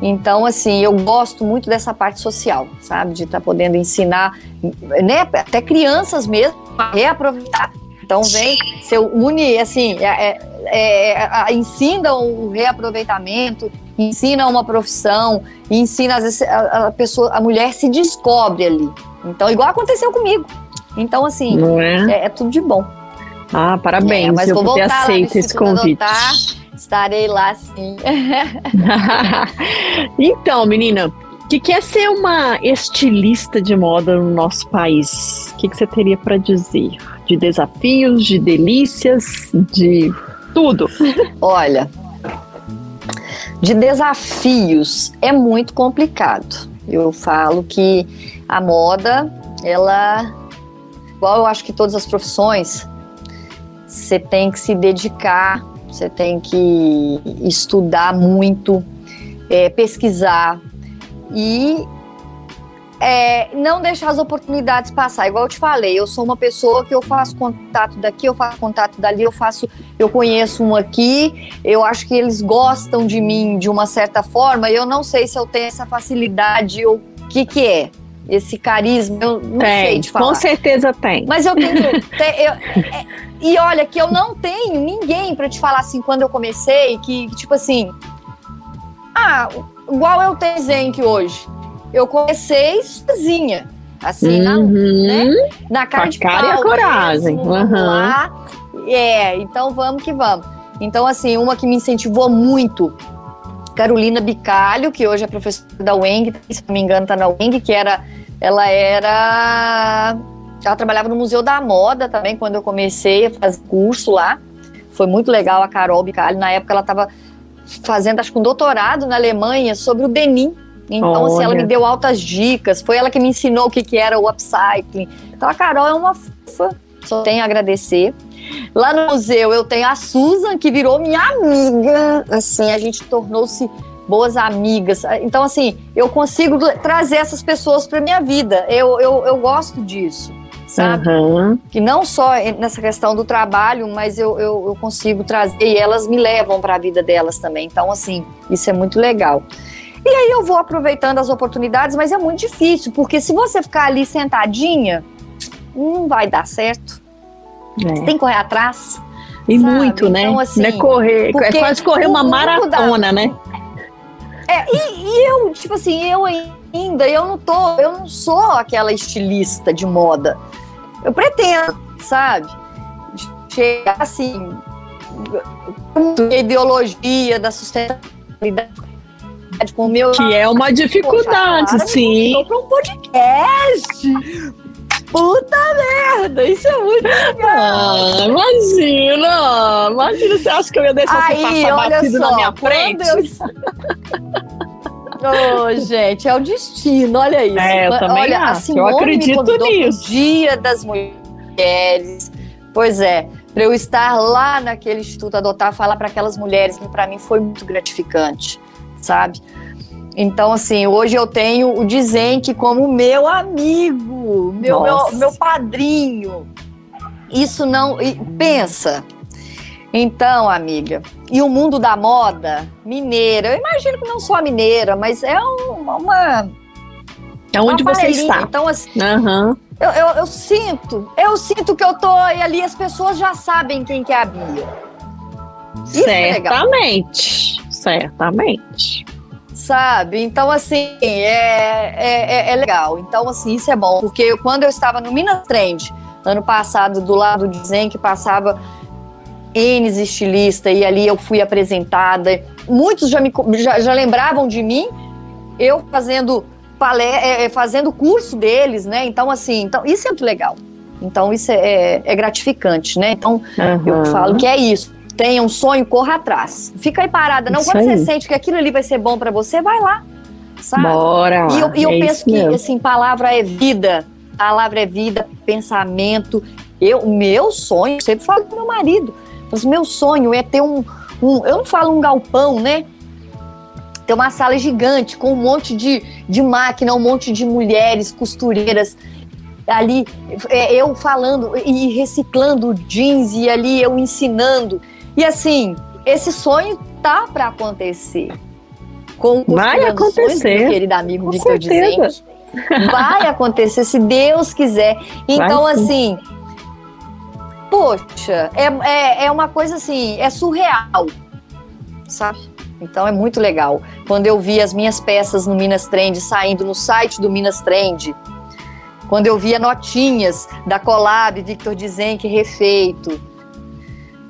Então, assim, eu gosto muito dessa parte social, sabe? De estar tá podendo ensinar, né? Até crianças mesmo, a reaproveitar. Então, vem, você une, assim, é, é, é, ensina o reaproveitamento, ensina uma profissão, ensina, às vezes, a, a, pessoa, a mulher se descobre ali. Então, igual aconteceu comigo. Então, assim, é? é? é? tudo de bom. Ah, parabéns, é, mas eu vou ter aceito esse convite. Adotar, Estarei lá sim. então, menina, o que, que é ser uma estilista de moda no nosso país? O que, que você teria para dizer? De desafios, de delícias, de tudo? Olha, de desafios é muito complicado. Eu falo que a moda, ela, igual eu acho que todas as profissões, você tem que se dedicar você tem que estudar muito, é, pesquisar e é, não deixar as oportunidades passar. Igual eu te falei, eu sou uma pessoa que eu faço contato daqui, eu faço contato dali, eu faço, eu conheço um aqui, eu acho que eles gostam de mim de uma certa forma, e eu não sei se eu tenho essa facilidade ou o que que é esse carisma, eu não tem, sei te falar. Com certeza tem. Mas eu tenho. eu, é, e olha, que eu não tenho ninguém para te falar assim, quando eu comecei, que, que, tipo assim. Ah, igual eu tenho Zenk hoje. Eu comecei sozinha. Assim, uhum. na, né? na cara de cara pau. e a coragem. Mesmo, uhum. lá. É, então vamos que vamos. Então, assim, uma que me incentivou muito Carolina Bicalho, que hoje é professora da UENG, se não me engano, está na UENG, que era, ela era, ela trabalhava no Museu da Moda também, quando eu comecei a fazer curso lá. Foi muito legal a Carol Bicalho, na época ela estava fazendo, acho que um doutorado na Alemanha sobre o denim. Então, assim, ela me deu altas dicas, foi ela que me ensinou o que, que era o upcycling. Então, a Carol é uma fofa, só tenho a agradecer. Lá no museu eu tenho a Susan, que virou minha amiga. Assim, a gente tornou-se boas amigas. Então, assim, eu consigo trazer essas pessoas para minha vida. Eu, eu, eu gosto disso, sabe? Uhum. Que não só nessa questão do trabalho, mas eu, eu, eu consigo trazer e elas me levam para a vida delas também. Então, assim, isso é muito legal. E aí eu vou aproveitando as oportunidades, mas é muito difícil, porque se você ficar ali sentadinha, não vai dar certo. É. Você tem que correr atrás. E sabe? muito, né? Então, assim, não é correr, é quase correr uma maratona, da... né? É, e, e, eu, tipo assim, eu ainda, eu não tô, eu não sou aquela estilista de moda. Eu pretendo, sabe? Chegar assim, a ideologia da sustentabilidade com o meu. Que é uma dificuldade, Poxa, sim. Para um podcast. Puta merda, isso é muito legal. Ah, imagina, imagina, você acha que eu ia deixar Aí, você passar batido só, na minha frente? Eu... oh, gente, é o destino, olha isso. É, eu também olha, acho, eu acredito nisso. Dia das Mulheres, pois é, para eu estar lá naquele Instituto Adotar, falar para aquelas mulheres que para mim foi muito gratificante, sabe? Então, assim, hoje eu tenho o Dizenque como meu amigo, meu, meu, meu, padrinho. Isso não. Pensa. Então, amiga, e o mundo da moda mineira, eu imagino que não só mineira, mas é uma. uma é onde você está. Então, assim, uhum. eu, eu, eu, sinto, eu sinto que eu tô e ali as pessoas já sabem quem que é a Bia. Isso é certamente, é certamente sabe? Então, assim, é, é, é, legal. Então, assim, isso é bom. Porque quando eu estava no Minas Trend, ano passado, do lado de Zen, que passava N estilista, e ali eu fui apresentada. Muitos já, me, já, já lembravam de mim, eu fazendo, palé, fazendo curso deles, né? Então, assim, então, isso é muito legal. Então, isso é, é gratificante, né? Então, uhum. eu falo que é isso tenha um sonho, corra atrás. Fica aí parada. Não, isso quando aí. você sente que aquilo ali vai ser bom para você, vai lá. Sabe? Bora. E eu, e eu é penso que assim, palavra é vida. Palavra é vida, pensamento. Eu, meu sonho, sempre falo com meu marido. Mas meu sonho é ter um, um. Eu não falo um galpão, né? Ter uma sala gigante com um monte de, de máquina, um monte de mulheres costureiras ali é, eu falando e reciclando jeans e ali eu ensinando e assim, esse sonho tá para acontecer. Com Vai acontecer. Meu querido amigo Victor Dizente. Vai acontecer, se Deus quiser. Então, assim, poxa, é, é, é uma coisa assim, é surreal, sabe? Então é muito legal. Quando eu vi as minhas peças no Minas Trend saindo no site do Minas Trend, quando eu via notinhas da Collab Victor Dizenck refeito,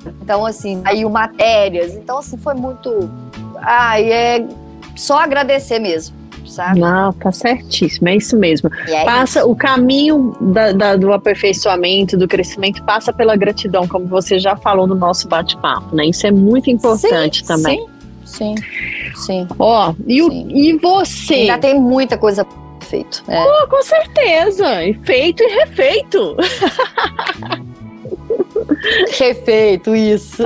então, assim, saiu matérias. Então, assim, foi muito. Ai, é só agradecer mesmo. Sabe? Não, tá certíssimo, é isso mesmo. É passa isso. o caminho da, da, do aperfeiçoamento, do crescimento, passa pela gratidão, como você já falou no nosso bate-papo, né? Isso é muito importante sim, também. Sim, sim. Ó, e, sim. e você? Ainda tem muita coisa feito. É. Oh, com certeza, feito e refeito. Refeito, isso.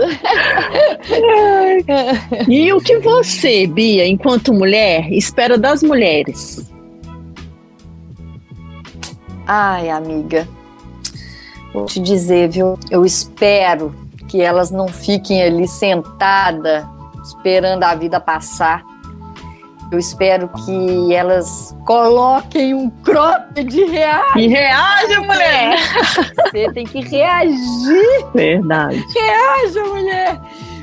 e o que você, Bia, enquanto mulher, espera das mulheres? Ai, amiga, vou te dizer, viu? Eu espero que elas não fiquem ali sentadas esperando a vida passar eu espero que elas coloquem um crop de reage. E reage, mulher! Você tem que reagir. Verdade. Reaja, mulher!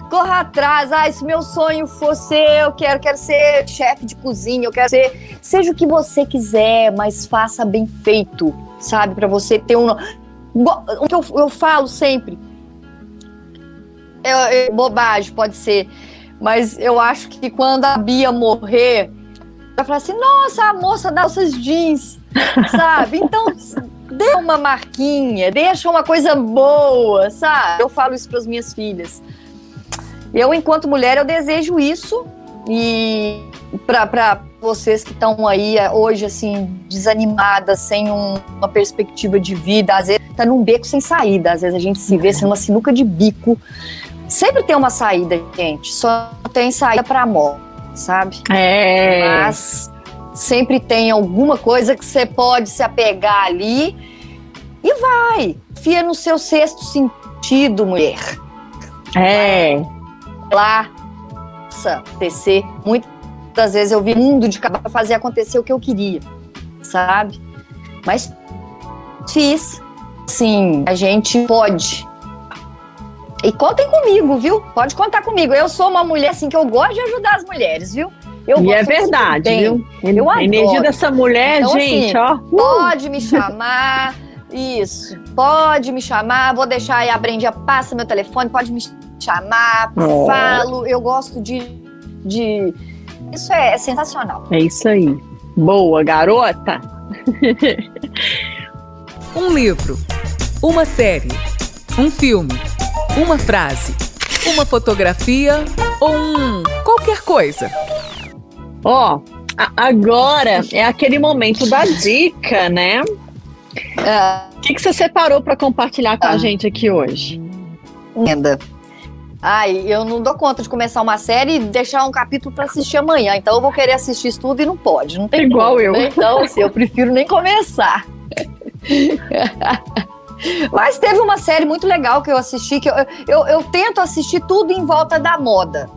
Corra atrás. Ah, se meu sonho fosse eu quero, quero ser chefe de cozinha, eu quero ser. Seja o que você quiser, mas faça bem feito, sabe? Para você ter um. O que eu, eu falo sempre. É, é, bobagem, pode ser mas eu acho que quando a Bia morrer, vai falar assim: nossa, a moça dá essas jeans, sabe? Então, dê uma marquinha, deixa uma coisa boa, sabe? Eu falo isso para as minhas filhas. Eu, enquanto mulher, eu desejo isso e para vocês que estão aí é, hoje assim desanimadas, sem um, uma perspectiva de vida, às vezes tá num beco sem saída, às vezes a gente se vê sendo uma sinuca de bico Sempre tem uma saída, gente. Só tem saída para morte, sabe? É. Mas sempre tem alguma coisa que você pode se apegar ali e vai. Fia no seu sexto sentido, mulher. É. Lá, acontecer. Muitas vezes eu vi mundo de para fazer acontecer o que eu queria, sabe? Mas fiz. Sim, a gente pode e contem comigo, viu? Pode contar comigo. Eu sou uma mulher assim que eu gosto de ajudar as mulheres, viu? Eu e é verdade, viu? Eu a energia dessa mulher, então, gente, assim, ó. Uh! Pode me chamar. Isso. Pode me chamar. Vou deixar aí a Brendia, passa meu telefone, pode me chamar, oh. falo. Eu gosto de. de... Isso é, é sensacional. É isso aí. Boa, garota! um livro, uma série, um filme uma frase, uma fotografia ou um qualquer coisa. Ó, oh, agora é aquele momento da dica, né? Ah. O que, que você separou para compartilhar com a ah. gente aqui hoje? Linda. Ai, eu não dou conta de começar uma série e deixar um capítulo para assistir amanhã. Então eu vou querer assistir isso tudo e não pode. Não tem Igual como, eu. Né? Então, assim, eu prefiro nem começar. Mas teve uma série muito legal que eu assisti, que eu, eu, eu tento assistir tudo em volta da moda.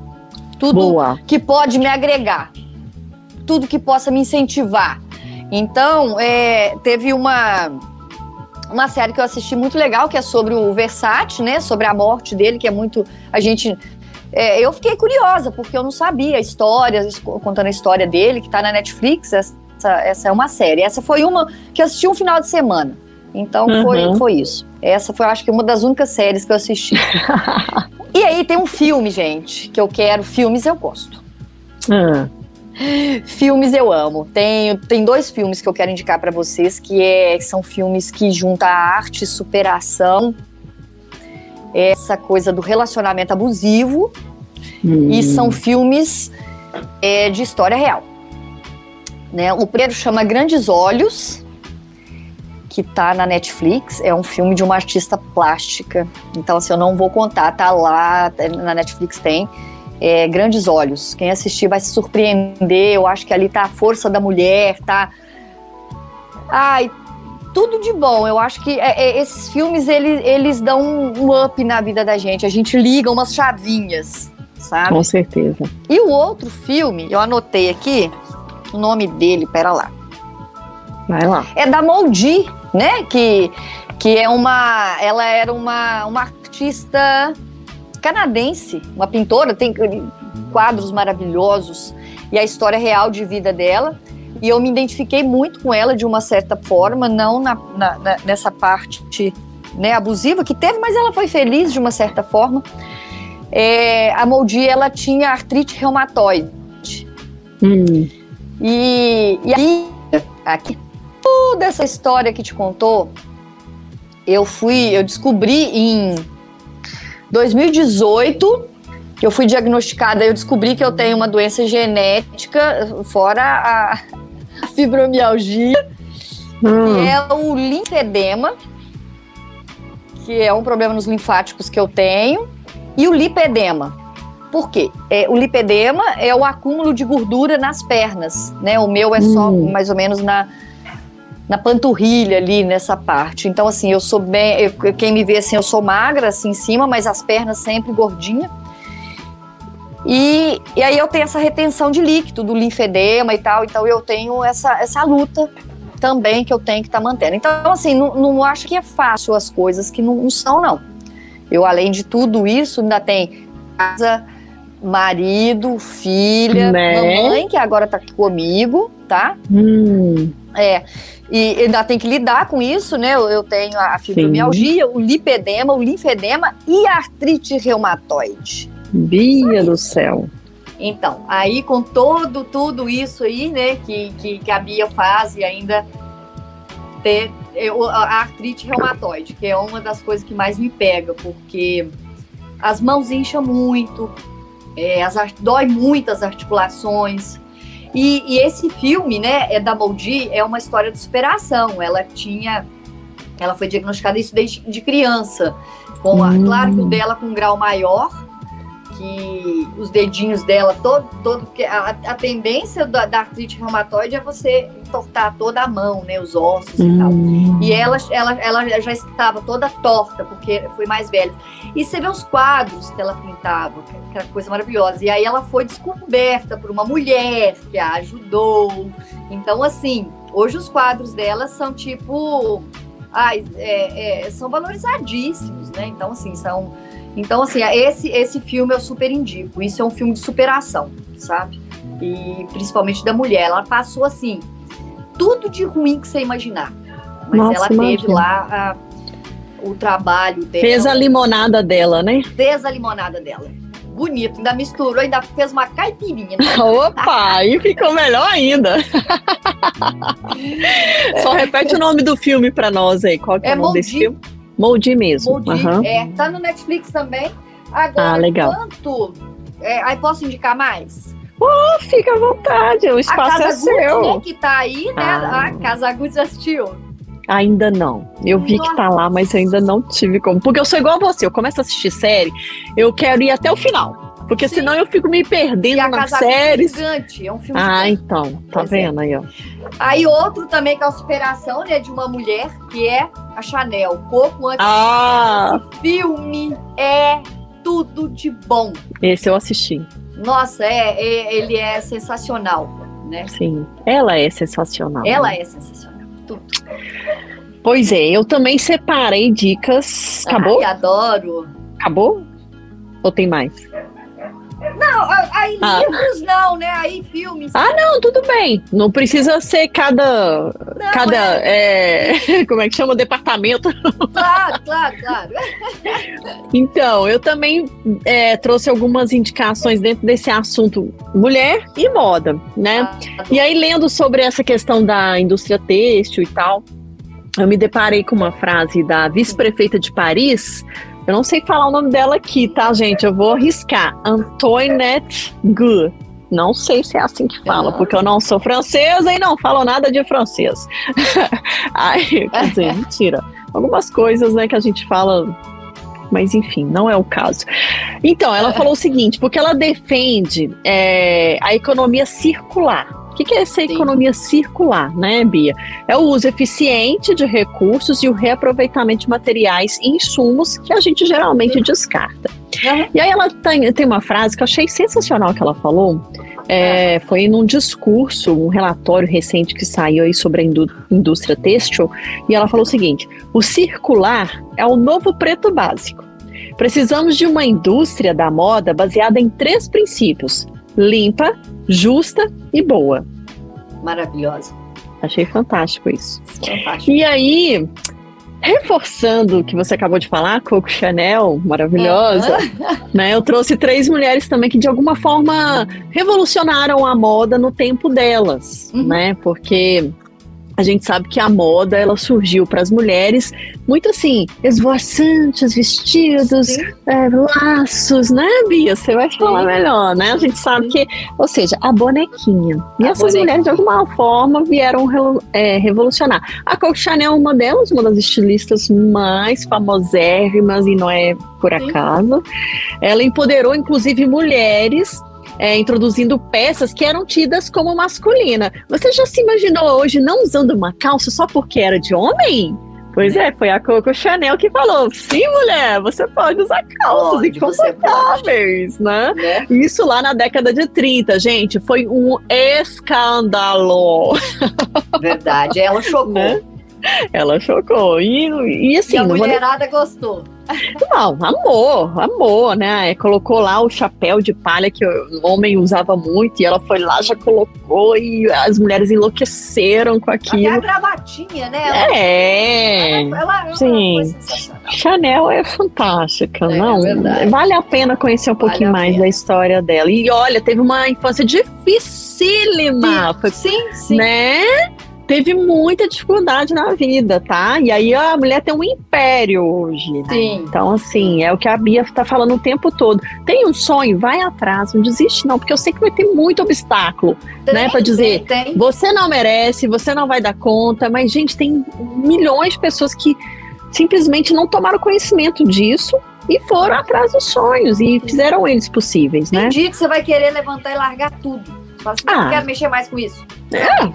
Tudo Boa. que pode me agregar. Tudo que possa me incentivar. Então, é, teve uma, uma série que eu assisti muito legal, que é sobre o Versace, né? Sobre a morte dele, que é muito. A gente. É, eu fiquei curiosa, porque eu não sabia a história, contando a história dele, que tá na Netflix. Essa, essa é uma série. Essa foi uma que eu assisti um final de semana. Então uhum. foi, foi isso. Essa foi, acho que, uma das únicas séries que eu assisti. e aí tem um filme, gente, que eu quero. Filmes eu gosto. Uhum. Filmes eu amo. Tem, tem dois filmes que eu quero indicar para vocês, que é, são filmes que juntam arte e superação, essa coisa do relacionamento abusivo, hum. e são filmes é, de história real. Né? O primeiro chama Grandes Olhos, que tá na Netflix, é um filme de uma artista plástica. Então, assim, eu não vou contar, tá lá, na Netflix tem é, Grandes Olhos. Quem assistir vai se surpreender. Eu acho que ali tá a força da mulher, tá. Ai, tudo de bom. Eu acho que é, é, esses filmes eles, eles dão um up na vida da gente. A gente liga umas chavinhas, sabe? Com certeza. E o outro filme, eu anotei aqui o nome dele, pera lá. Vai lá. É da Moldy, né? Que, que é uma. Ela era uma, uma artista canadense, uma pintora, tem quadros maravilhosos e a história real de vida dela. E eu me identifiquei muito com ela de uma certa forma, não na, na, na, nessa parte né, abusiva que teve, mas ela foi feliz de uma certa forma. É, a Moldi, ela tinha artrite reumatoide. Hum. E, e aí, aqui, toda essa história que te contou, eu fui, eu descobri em 2018, que eu fui diagnosticada, eu descobri que eu tenho uma doença genética, fora a, fibromialgia, hum. que é o linfedema, que é um problema nos linfáticos que eu tenho, e o lipedema. Por quê? É, o lipedema é o acúmulo de gordura nas pernas, né? O meu é só hum. mais ou menos na, na panturrilha ali nessa parte. Então, assim, eu sou bem. Eu, quem me vê assim, eu sou magra assim em cima, mas as pernas sempre gordinha. E, e aí eu tenho essa retenção de líquido, do linfedema e tal. Então eu tenho essa, essa luta também que eu tenho que estar tá mantendo. Então, assim, não, não acho que é fácil as coisas que não, não são, não. Eu, além de tudo isso, ainda tem casa, marido, filha, né? mamãe, que agora tá aqui comigo, tá? Hum. É. E ainda tem que lidar com isso, né? Eu, tenho a fibromialgia, Sim. o lipedema, o linfedema e a artrite reumatoide. Bia do céu. Então, aí com todo tudo isso aí, né, que, que, que a Bia faz e ainda ter a artrite reumatoide, que é uma das coisas que mais me pega, porque as mãos incham muito, é, as, dói muito as articulações, e, e, esse filme, né, é da Moldy, é uma história de superação. Ela tinha, ela foi diagnosticada isso desde de criança, com a, hum. claro que o dela com um grau maior, que os dedinhos dela, todo, todo a, a tendência da, da, artrite reumatoide é você entortar toda a mão, né, os ossos hum. e tal. Hum. E ela, ela, ela já estava toda torta, porque foi mais velha. E você vê os quadros que ela pintava, que era coisa maravilhosa. E aí ela foi descoberta por uma mulher que a ajudou. Então, assim, hoje os quadros dela são tipo. Ai, é, é, são valorizadíssimos, né? Então, assim, são então, assim, esse, esse filme eu super indico. Isso é um filme de superação, sabe? E principalmente da mulher. Ela passou, assim, tudo de ruim que você imaginar. Mas Nossa, ela imagina. teve lá a, o trabalho dela. Fez a limonada dela, né? Fez a limonada dela. Bonito, ainda misturou, ainda fez uma caipirinha. Né? Opa, aí ficou melhor ainda. Só repete o nome do filme para nós aí. Qual que é, é o nome desse filme? Moldi mesmo. Moldi, uhum. é. Tá no Netflix também. Agora, ah, legal. quanto... É, aí posso indicar mais? Oh, fica à vontade, o espaço é seu. Né, que tá aí, né? Ah. A Casa Gucci assistiu. Ainda não. Eu vi Nossa. que tá lá, mas ainda não tive como. Porque eu sou igual a você, eu começo a assistir série, eu quero ir até o final. Porque Sim. senão eu fico me perdendo e nas séries. É gigante, é um filme Ah, gigante. então, tá pois é. vendo é. aí, ó. Aí outro também que é a superação, né, de uma mulher, que é a Chanel. Pouco antes ah. Esse filme é tudo de bom. Esse eu assisti. Nossa, é, é ele é sensacional, né? Sim, ela é sensacional. Ela né? é sensacional, tudo. Pois é, eu também separei dicas. Acabou? Ai, adoro. Acabou? Ou tem mais? Não, aí ah. livros não, né? Aí filmes. Ah, não, tudo bem. Não precisa ser cada. Não, cada. É... É... Como é que chama? Departamento. Claro, claro, claro. então, eu também é, trouxe algumas indicações dentro desse assunto mulher e moda, né? Ah, e aí, lendo sobre essa questão da indústria têxtil e tal, eu me deparei com uma frase da vice-prefeita de Paris, eu não sei falar o nome dela aqui, tá, gente? Eu vou arriscar. Antoinette Gu. Não sei se é assim que fala, porque eu não sou francesa e não falo nada de francês. Ai, quer dizer, mentira. Algumas coisas, né, que a gente fala mas enfim, não é o caso. Então, ela falou o seguinte, porque ela defende é, a economia circular que, que é essa Sim. economia circular, né, Bia? É o uso eficiente de recursos e o reaproveitamento de materiais e insumos que a gente geralmente descarta. Uhum. E aí ela tem, tem uma frase que eu achei sensacional que ela falou. É, foi num discurso, um relatório recente que saiu aí sobre a indú indústria têxtil, e ela falou o seguinte: o circular é o novo preto básico. Precisamos de uma indústria da moda baseada em três princípios: limpa, justa e boa. Maravilhosa. Achei fantástico isso. Fantástico. E aí, reforçando o que você acabou de falar, Coco Chanel, maravilhosa, né? Eu trouxe três mulheres também que de alguma forma revolucionaram a moda no tempo delas, uhum. né? Porque a gente sabe que a moda ela surgiu para as mulheres muito assim, esvoaçantes, vestidos, é, laços, né, Bia? Você vai falar melhor, né? A gente sabe que, ou seja, a bonequinha. E a essas bonequinha. mulheres, de alguma forma, vieram é, revolucionar. A Coco Chanel é uma delas, uma das estilistas mais famosérrimas, e não é por acaso. Ela empoderou, inclusive, mulheres é, introduzindo peças que eram tidas como masculina. Você já se imaginou hoje não usando uma calça só porque era de homem? Pois é, foi a Coco Chanel que falou: sim, mulher, você pode usar calças pode, confortáveis, né? né? Isso lá na década de 30, gente, foi um escândalo. Verdade, ela chocou. Né? Ela chocou. E, e assim. E a mulherada vou... gostou. Não, amor, amor, né? Colocou lá o chapéu de palha que o homem usava muito e ela foi lá, já colocou e as mulheres enlouqueceram com aquilo. Até a gravatinha, né? Ela, é, ela, ela, Sim. Chanel é fantástica, é, não? É vale a pena conhecer um vale pouquinho mais pena. da história dela. E olha, teve uma infância dificílima. Sim, foi, sim, sim. Né? Teve muita dificuldade na vida, tá? E aí a mulher tem um império hoje. Né? Sim. Então, assim, é o que a Bia tá falando o tempo todo. Tem um sonho, vai atrás, não desiste, não, porque eu sei que vai ter muito obstáculo, tem, né? Pra dizer, tem, tem. você não merece, você não vai dar conta, mas, gente, tem milhões de pessoas que simplesmente não tomaram conhecimento disso e foram atrás dos sonhos e fizeram eles possíveis, né? Tem dia que você vai querer levantar e largar tudo. Fala assim, ah, não quero mexer mais com isso. É,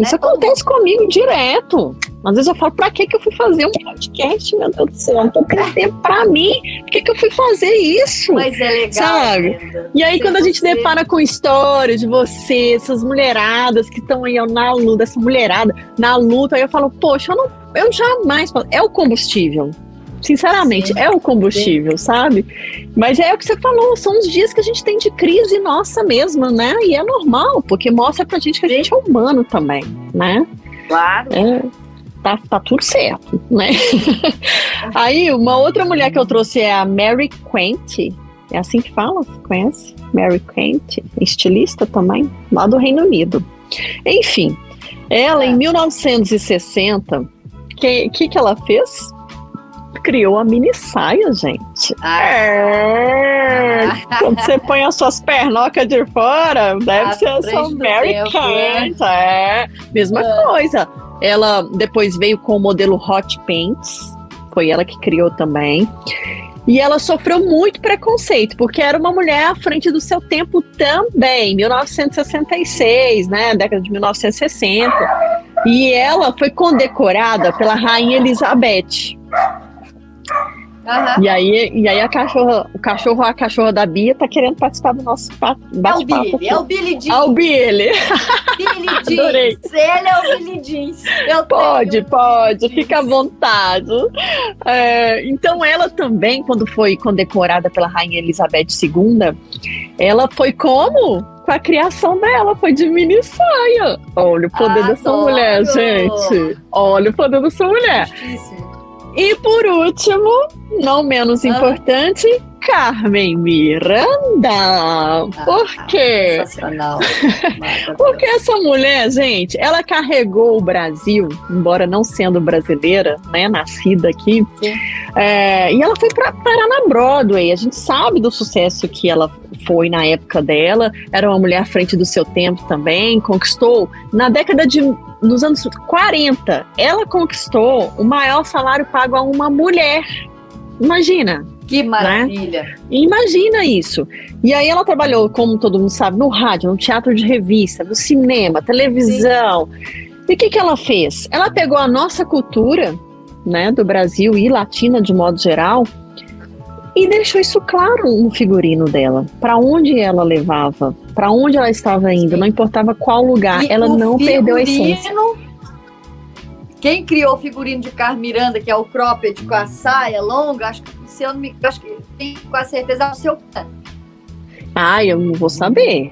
isso né? acontece comigo direto. Às vezes eu falo, pra que que eu fui fazer um podcast, meu Deus do céu? Não tô tendo tempo pra mim. Por que que eu fui fazer isso? Mas é legal. Sabe? E aí, quando a gente você... depara com histórias de você, essas mulheradas que estão aí na luta, essa mulherada na luta, aí eu falo, poxa, eu, não, eu jamais. É o combustível. Sinceramente, Sim. é o combustível, Sim. sabe? Mas é o que você falou, são os dias que a gente tem de crise nossa mesma, né? E é normal, porque mostra pra gente que a gente é humano também, né? Claro. É, tá, tá tudo certo, né? Aí, uma outra mulher que eu trouxe é a Mary Quant. É assim que fala? Conhece? Mary Quant, estilista também, lá do Reino Unido. Enfim, ela em 1960, o que, que, que ela fez? Criou a mini saia, gente. Ah. É. Quando você põe as suas pernocas de fora, deve a ser essa Mary Kate. É. Mesma ah. coisa. Ela depois veio com o modelo Hot Pants, foi ela que criou também. E ela sofreu muito preconceito, porque era uma mulher à frente do seu tempo também, 1966, né, década de 1960. E ela foi condecorada pela rainha Elizabeth. Uhum. E aí, e aí a cachorra, o cachorro a cachorra da Bia tá querendo participar do nosso bate-papo. É o Billy, é o Billy Jeans. É Billy. Billy Jeans. Adorei. Ele é o Billy Jeans. Eu pode, pode, fica à vontade. É, então ela também, quando foi condecorada pela Rainha Elizabeth II, ela foi como? com a criação dela, foi de mini saia. Olha o poder Adoro. dessa mulher, gente. Olha o poder dessa mulher. Justíssimo. E por último, não menos ah. importante, Carmen Miranda. Ah, por quê? Sensacional. Porque essa mulher, gente, ela carregou o Brasil, embora não sendo brasileira, né, nascida aqui, é, e ela foi para parar na Broadway. A gente sabe do sucesso que ela foi na época dela. Era uma mulher à frente do seu tempo também, conquistou na década de nos anos 40, ela conquistou o maior salário pago a uma mulher. Imagina. Que né? maravilha! Né? Imagina isso. E aí ela trabalhou, como todo mundo sabe, no rádio, no teatro de revista, no cinema, televisão. Sim. E o que, que ela fez? Ela pegou a nossa cultura, né, do Brasil e latina de modo geral, e deixou isso claro no figurino dela. Para onde ela levava, para onde ela estava indo, não importava qual lugar, e ela não perdeu a essência. Quem criou o figurino de Carmen Miranda, que é o cropped com a saia longa, acho que se eu não me, acho que tenho com certeza é o seu. Ah, eu não vou saber.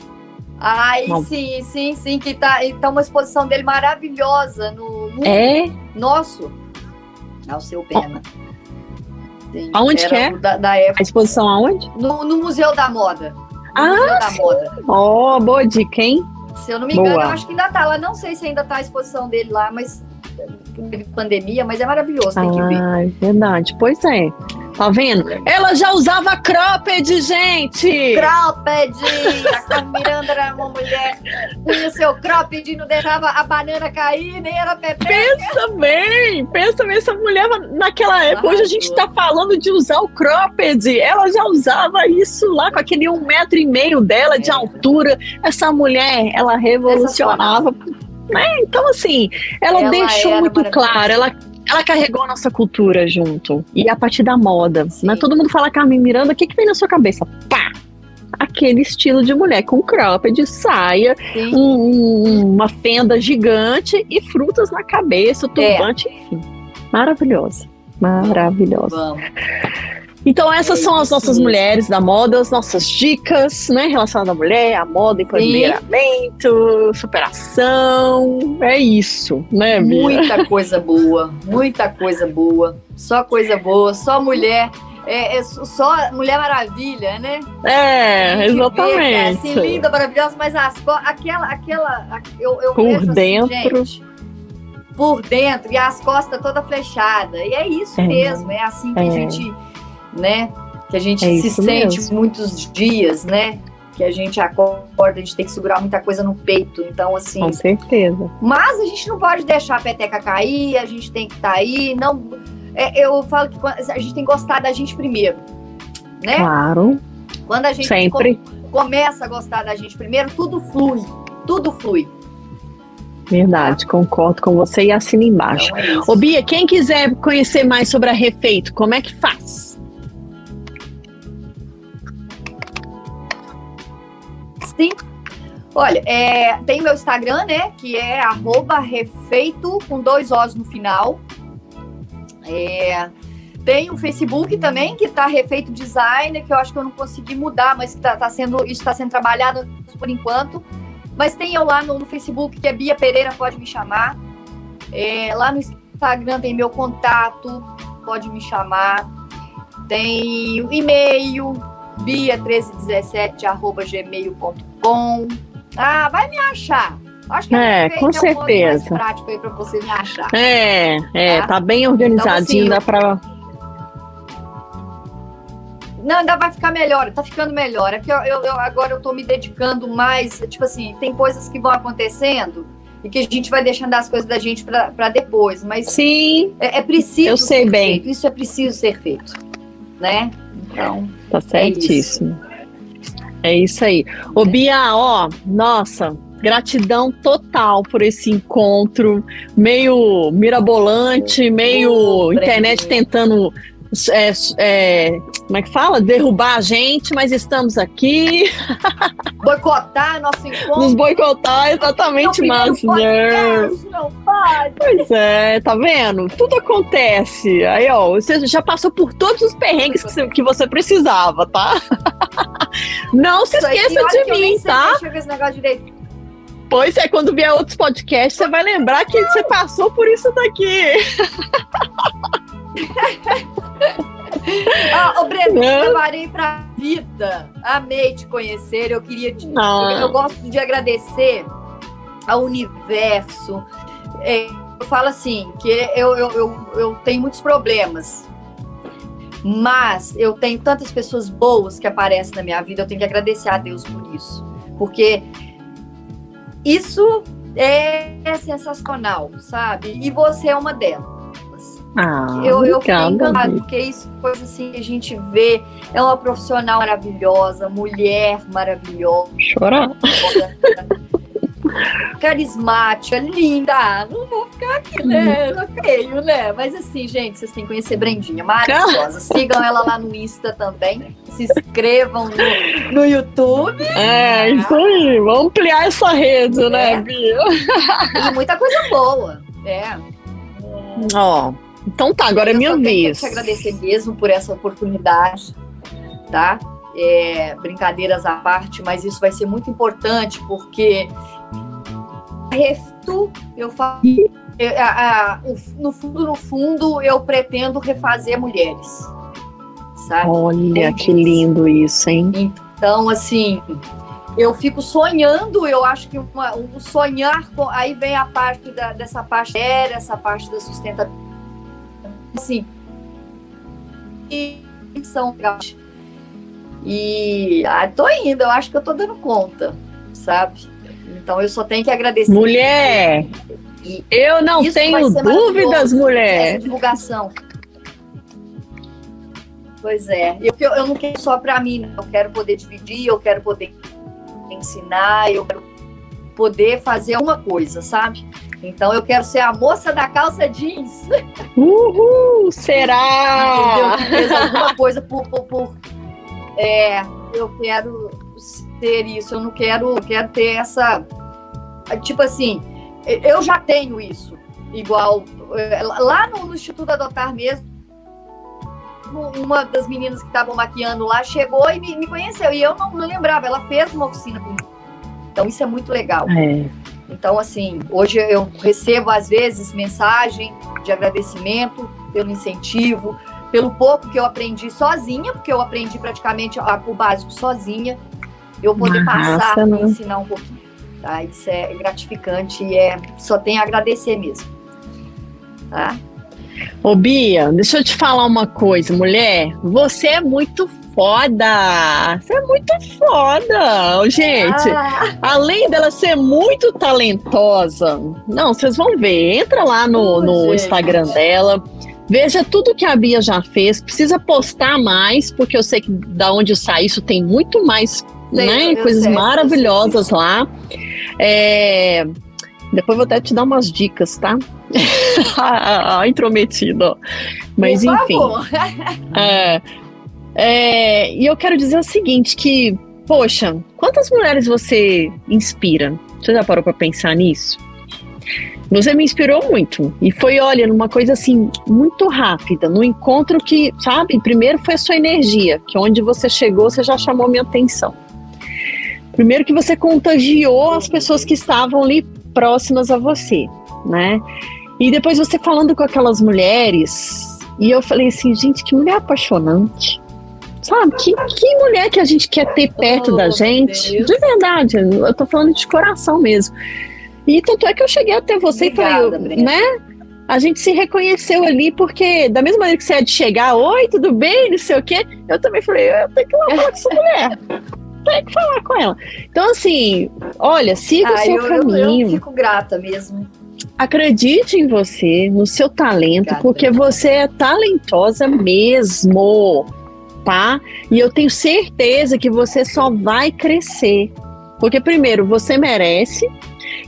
Ai, não. sim, sim, sim, que tá, então uma exposição dele maravilhosa no, no é nosso. É o seu pena. Sim, aonde que é? Da, da. A exposição aonde? No, no Museu da Moda. No ah, Museu da sim. Moda. Ó, oh, boa dica, hein? Se eu não me engano, eu acho que ainda tá lá. Não sei se ainda tá a exposição dele lá, mas pandemia, mas é maravilhoso, tem ah, que ver. Ah, é verdade. Pois é. Tá vendo? Ela já usava cropped, gente! Cropped! A Carmen Miranda era uma mulher punha o seu cropped e não deixava a banana cair, nem era pepe. Pensa bem! Pensa bem, essa mulher naquela época. Hoje a gente tá falando de usar o cropped. Ela já usava isso lá com aquele um metro e meio dela de é. altura. Essa mulher, ela revolucionava. Né? Então, assim, ela, ela deixou muito claro, ela ela carregou a nossa cultura junto. E a partir da moda. Né? Todo mundo fala Carmen Miranda, o que, que vem na sua cabeça? Pá! Aquele estilo de mulher com cropped, saia, um, uma fenda gigante e frutas na cabeça, turbante, é. enfim. Maravilhosa. Maravilhosa. Vamos. Então essas são as nossas mulheres da moda, as nossas dicas, né, relacionadas à mulher, à moda, empoderamento, superação, é isso, né, Bia? Muita coisa boa, muita coisa boa, só coisa boa, só mulher, é, é só Mulher Maravilha, né? É, exatamente. Vê, é assim, linda, maravilhosa, mas as, aquela, aquela, eu, eu Por vejo, assim, dentro... Assim, gente, por dentro, e as costas toda flechada, e é isso é. mesmo, é assim que a é. gente né? Que a gente é se sente mesmo. muitos dias, né? Que a gente acorda, a gente tem que segurar muita coisa no peito. Então, assim. Com certeza. Mas a gente não pode deixar a peteca cair, a gente tem que estar tá aí. Não, é, eu falo que a gente tem que gostar da gente primeiro. Né? Claro. Quando a gente Sempre. começa a gostar da gente primeiro, tudo flui. Tudo flui. Verdade, concordo com você e assina embaixo. Então é Ô Bia, quem quiser conhecer mais sobre a Refeito, como é que faz? Sim. Olha, é, tem meu Instagram, né? Que é refeito com dois Os no final. É, tem o Facebook também, que tá Refeito Designer, que eu acho que eu não consegui mudar, mas tá, tá sendo, está sendo trabalhado por enquanto. Mas tem eu lá no, no, Facebook, que é Bia Pereira, pode me chamar. É, lá no Instagram tem meu contato, pode me chamar. Tem e-mail, bia1317.gmail.com. Ah, vai me achar. Acho que é, com é certeza. Um prático aí para você me achar. É, é, tá, tá bem organizadinho, então, assim, dá para não, ainda vai ficar melhor, tá ficando melhor. É que eu, eu, eu, agora eu tô me dedicando mais, tipo assim, tem coisas que vão acontecendo e que a gente vai deixando as coisas da gente para depois. Mas sim, é, é preciso. Eu sei bem. Feito. Isso é preciso ser feito, né? Então. Tá certíssimo. É isso, é isso aí. Ô, Bia, ó, nossa, Gratidão total por esse encontro, meio mirabolante, meio internet tentando é, é, como é que fala? Derrubar a gente, mas estamos aqui. Boicotar nosso encontro. Nos boicotar, exatamente, mas não pode. Pois é, tá vendo? Tudo acontece. Aí, ó, você já passou por todos os perrengues que você, que você precisava, tá? Não se esqueça de mim, tá? Deixa eu ver esse negócio direito. Pois é, quando vier outros podcasts, você vai lembrar que você passou por isso daqui. ah, ô Breno, eu preparei pra vida. Amei te conhecer. Eu queria te. Ah. Eu gosto de agradecer ao universo. É, eu falo assim, que eu, eu, eu, eu tenho muitos problemas. Mas eu tenho tantas pessoas boas que aparecem na minha vida, eu tenho que agradecer a Deus por isso. Porque isso é, sensacional, sabe? E você é uma delas. Ah, eu, eu fiquei encantada, porque isso coisa assim que a gente vê. É uma profissional maravilhosa, mulher maravilhosa. Chorar. carismática, linda. Não vou ficar aqui, né? Uhum. Feio, né? Mas assim, gente, vocês têm que conhecer Brendinha, maravilhosa. Sigam ela lá no Insta também. Se inscrevam no, no YouTube. É, isso aí. Vamos ampliar essa rede, né, é. né, Bia? E muita coisa boa. É. Ó. Oh, então tá, agora é minha vez. Eu quero te agradecer mesmo por essa oportunidade, tá? É, brincadeiras à parte, mas isso vai ser muito importante porque resto, eu falo. no fundo, no fundo, eu pretendo refazer mulheres. Sabe? Olha que lindo isso, hein? Então, assim, eu fico sonhando, eu acho que uma, um sonhar, aí vem a parte da, dessa parte aérea, essa parte da sustentabilidade. Assim, e são e ah, tô indo, eu acho que eu tô dando conta, sabe? Então eu só tenho que agradecer. Mulher! E eu não tenho dúvidas, mulher. divulgação. Pois é. Eu, eu não quero só para mim, eu quero poder dividir, eu quero poder ensinar, eu quero poder fazer uma coisa, sabe? Então eu quero ser a moça da calça jeans. Uhul! Será? Entendeu? Fez alguma coisa por, por, por é, eu quero ter isso, eu não quero, quero ter essa. Tipo assim, eu já tenho isso. Igual, lá no, no Instituto Adotar mesmo, uma das meninas que estavam maquiando lá chegou e me, me, conheceu. E eu não, não lembrava, ela fez uma oficina comigo. Então, isso é muito legal. É. Então, assim, hoje eu recebo, às vezes, mensagem de agradecimento pelo incentivo, pelo pouco que eu aprendi sozinha, porque eu aprendi praticamente o básico sozinha eu poder Massa, passar né? ensinar um pouquinho. Tá? Isso é gratificante e é, só tem a agradecer mesmo. Tá? Ô Bia, deixa eu te falar uma coisa, mulher. Você é muito foda! Você é muito foda! Gente, ah. além dela ser muito talentosa, não, vocês vão ver. Entra lá no, no Instagram dela. Veja tudo que a Bia já fez. Precisa postar mais, porque eu sei que da onde saí isso tem muito mais né? Coisas sei, maravilhosas lá. É, depois vou até te dar umas dicas, tá? a, intrometida. Mas Por enfim. é, é, e eu quero dizer o seguinte: que, poxa, quantas mulheres você inspira? Você já parou para pensar nisso? Você me inspirou muito. E foi, olha, numa coisa assim, muito rápida, no encontro que, sabe, primeiro foi a sua energia, que onde você chegou, você já chamou minha atenção. Primeiro que você contagiou as pessoas que estavam ali próximas a você, né? E depois você falando com aquelas mulheres, e eu falei assim, gente, que mulher apaixonante. Sabe? Que, que mulher que a gente quer ter perto oh, da gente. Deus. De verdade, eu tô falando de coração mesmo. E tanto é que eu cheguei até você Obrigada, e falei, né? A gente se reconheceu ali, porque da mesma maneira que você é de chegar, oi, tudo bem, não sei o quê, eu também falei, eu tenho que ir lá falar com essa mulher tem que falar com ela. Então, assim, Olha, siga ah, o seu eu, caminho. Eu, eu fico grata mesmo. Acredite em você, no seu talento, Obrigada. porque você é talentosa mesmo, tá? E eu tenho certeza que você só vai crescer. Porque, primeiro, você merece,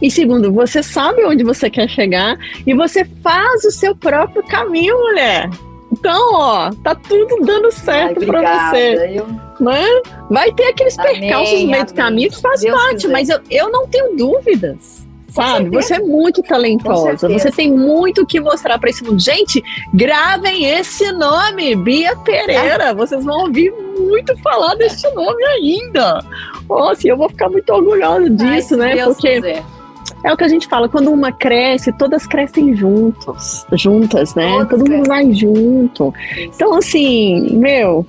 e segundo, você sabe onde você quer chegar e você faz o seu próprio caminho, mulher. Então, ó, tá tudo dando certo para você. Eu... Né? Vai ter aqueles amém, percalços no meio do caminho que faz Deus parte, quiser. mas eu, eu não tenho dúvidas. Sabe? Você é muito talentosa. Você tem muito que mostrar para esse mundo. Gente, gravem esse nome, Bia Pereira. Ah. Vocês vão ouvir muito falar deste nome ainda. Nossa, eu vou ficar muito orgulhosa disso, Ai, né? Porque quiser. É o que a gente fala, quando uma cresce, todas crescem juntos, juntas, né? Todas Todo mundo crescem. vai junto. Então, assim, meu,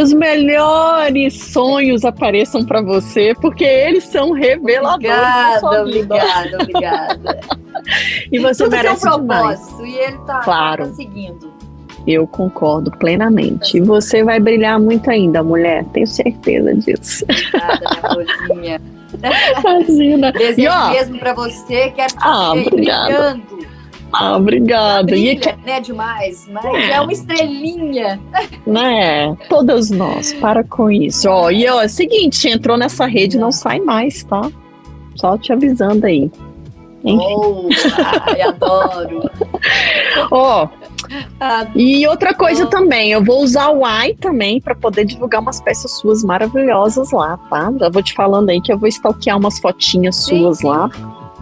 que os melhores sonhos apareçam para você, porque eles são reveladores obrigada. Obrigada, obrigada. e você Tudo merece tem um propósito demais. e ele tá, claro. tá seguindo. Eu concordo plenamente. E você vai brilhar muito ainda, mulher. Tenho certeza disso. Obrigada, minha rosinha. Imagina. Desejo e, ó, mesmo para você, quero te ah, brilhando. Ah, obrigada. Brilha, e né, demais, mas é. é uma estrelinha. Né? Todas nós, para com isso. Ó, e ó, é o seguinte, entrou nessa rede, não sai mais, tá? Só te avisando aí. Oh, ai, adoro. Ó, e outra coisa também, eu vou usar o AI também para poder divulgar umas peças suas maravilhosas lá, tá? Já vou te falando aí que eu vou stalkear umas fotinhas suas sim. lá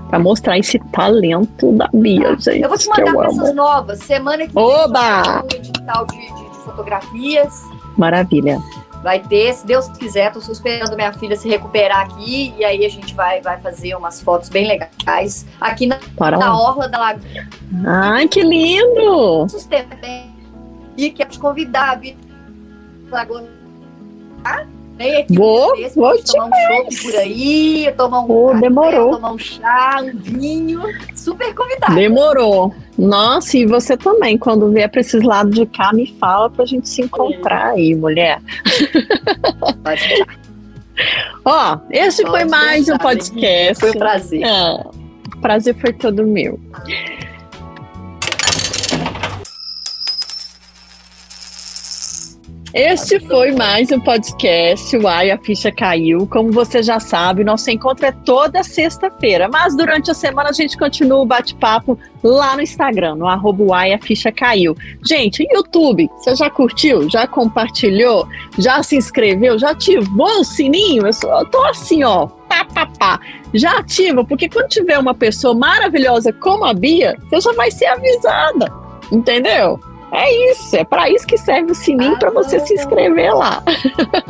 para mostrar esse talento da Bia, ah, gente. Eu vou te mandar peças novas. Semana que vem Oba! um edital de, de, de fotografias. Maravilha. Vai ter, se Deus quiser, tô esperando minha filha se recuperar aqui e aí a gente vai, vai fazer umas fotos bem legais aqui na, na Orla da Lagoa. Ai, que lindo! E quero te convidar, Vitor. Lagoa. Vem aqui vou, vou tomar um chopp por aí, tomar um oh, café, demorou. tomar um chá, um vinho. Super convidado. Demorou. Nossa, e você também, quando vier para esses lados de cá, me fala pra gente se encontrar aí, mulher. Pode Ó, esse Pode foi mais deixar, um podcast. Foi um prazer. É, prazer foi todo meu. Este foi mais um podcast, o a ficha caiu. Como você já sabe, nosso encontro é toda sexta-feira, mas durante a semana a gente continua o bate-papo lá no Instagram, no arroba a ficha caiu. Gente, YouTube, você já curtiu? Já compartilhou? Já se inscreveu? Já ativou o sininho? Eu, sou, eu tô assim, ó, pá, pá, pá. Já ativa, porque quando tiver uma pessoa maravilhosa como a Bia, você já vai ser avisada, entendeu? É isso, é para isso que serve o sininho ah, para você se inscrever lá.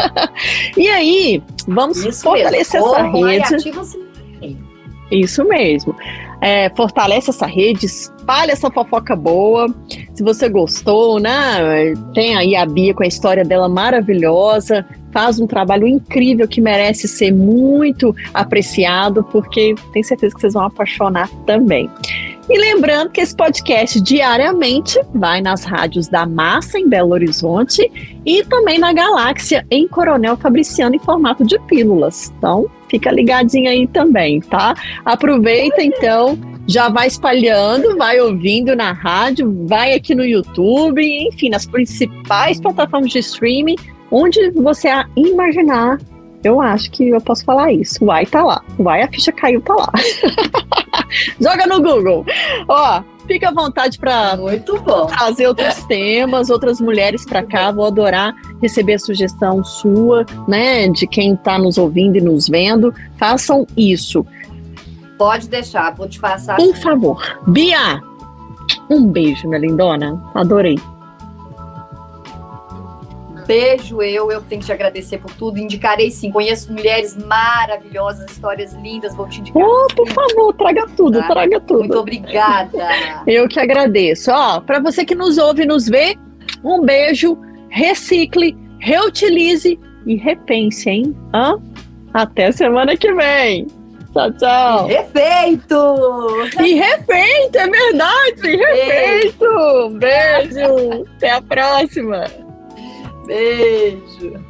e aí, vamos isso fortalecer mesmo. essa rede. Isso mesmo. É, fortalece essa rede, espalha essa fofoca boa. Se você gostou, né? Tem aí a Bia com a história dela maravilhosa. Faz um trabalho incrível que merece ser muito apreciado, porque tenho certeza que vocês vão apaixonar também. E lembrando que esse podcast diariamente vai nas rádios da Massa em Belo Horizonte e também na Galáxia em Coronel Fabriciano em formato de pílulas. Então, fica ligadinho aí também, tá? Aproveita então, já vai espalhando, vai ouvindo na rádio, vai aqui no YouTube, enfim, nas principais plataformas de streaming, onde você imaginar eu acho que eu posso falar isso. O Uai tá lá. O Uai, a ficha caiu, tá lá. Joga no Google. Ó, fica à vontade para trazer outros temas, outras mulheres para cá. Vou adorar receber a sugestão sua, né, de quem está nos ouvindo e nos vendo. Façam isso. Pode deixar, vou te passar. Por favor. Bia, um beijo, minha lindona. Adorei beijo eu, eu tenho que te agradecer por tudo. Indicarei sim, conheço mulheres maravilhosas, histórias lindas, vou te indicar. Oh, por favor, traga tudo, tá? traga tudo. Muito obrigada. eu que agradeço. Ó, para você que nos ouve e nos vê, um beijo, recicle, reutilize e repense, hein? Hã? Até semana que vem. Tchau, tchau. E refeito! E refeito, é verdade! Refeito! Beijo! Até a próxima! Beijo!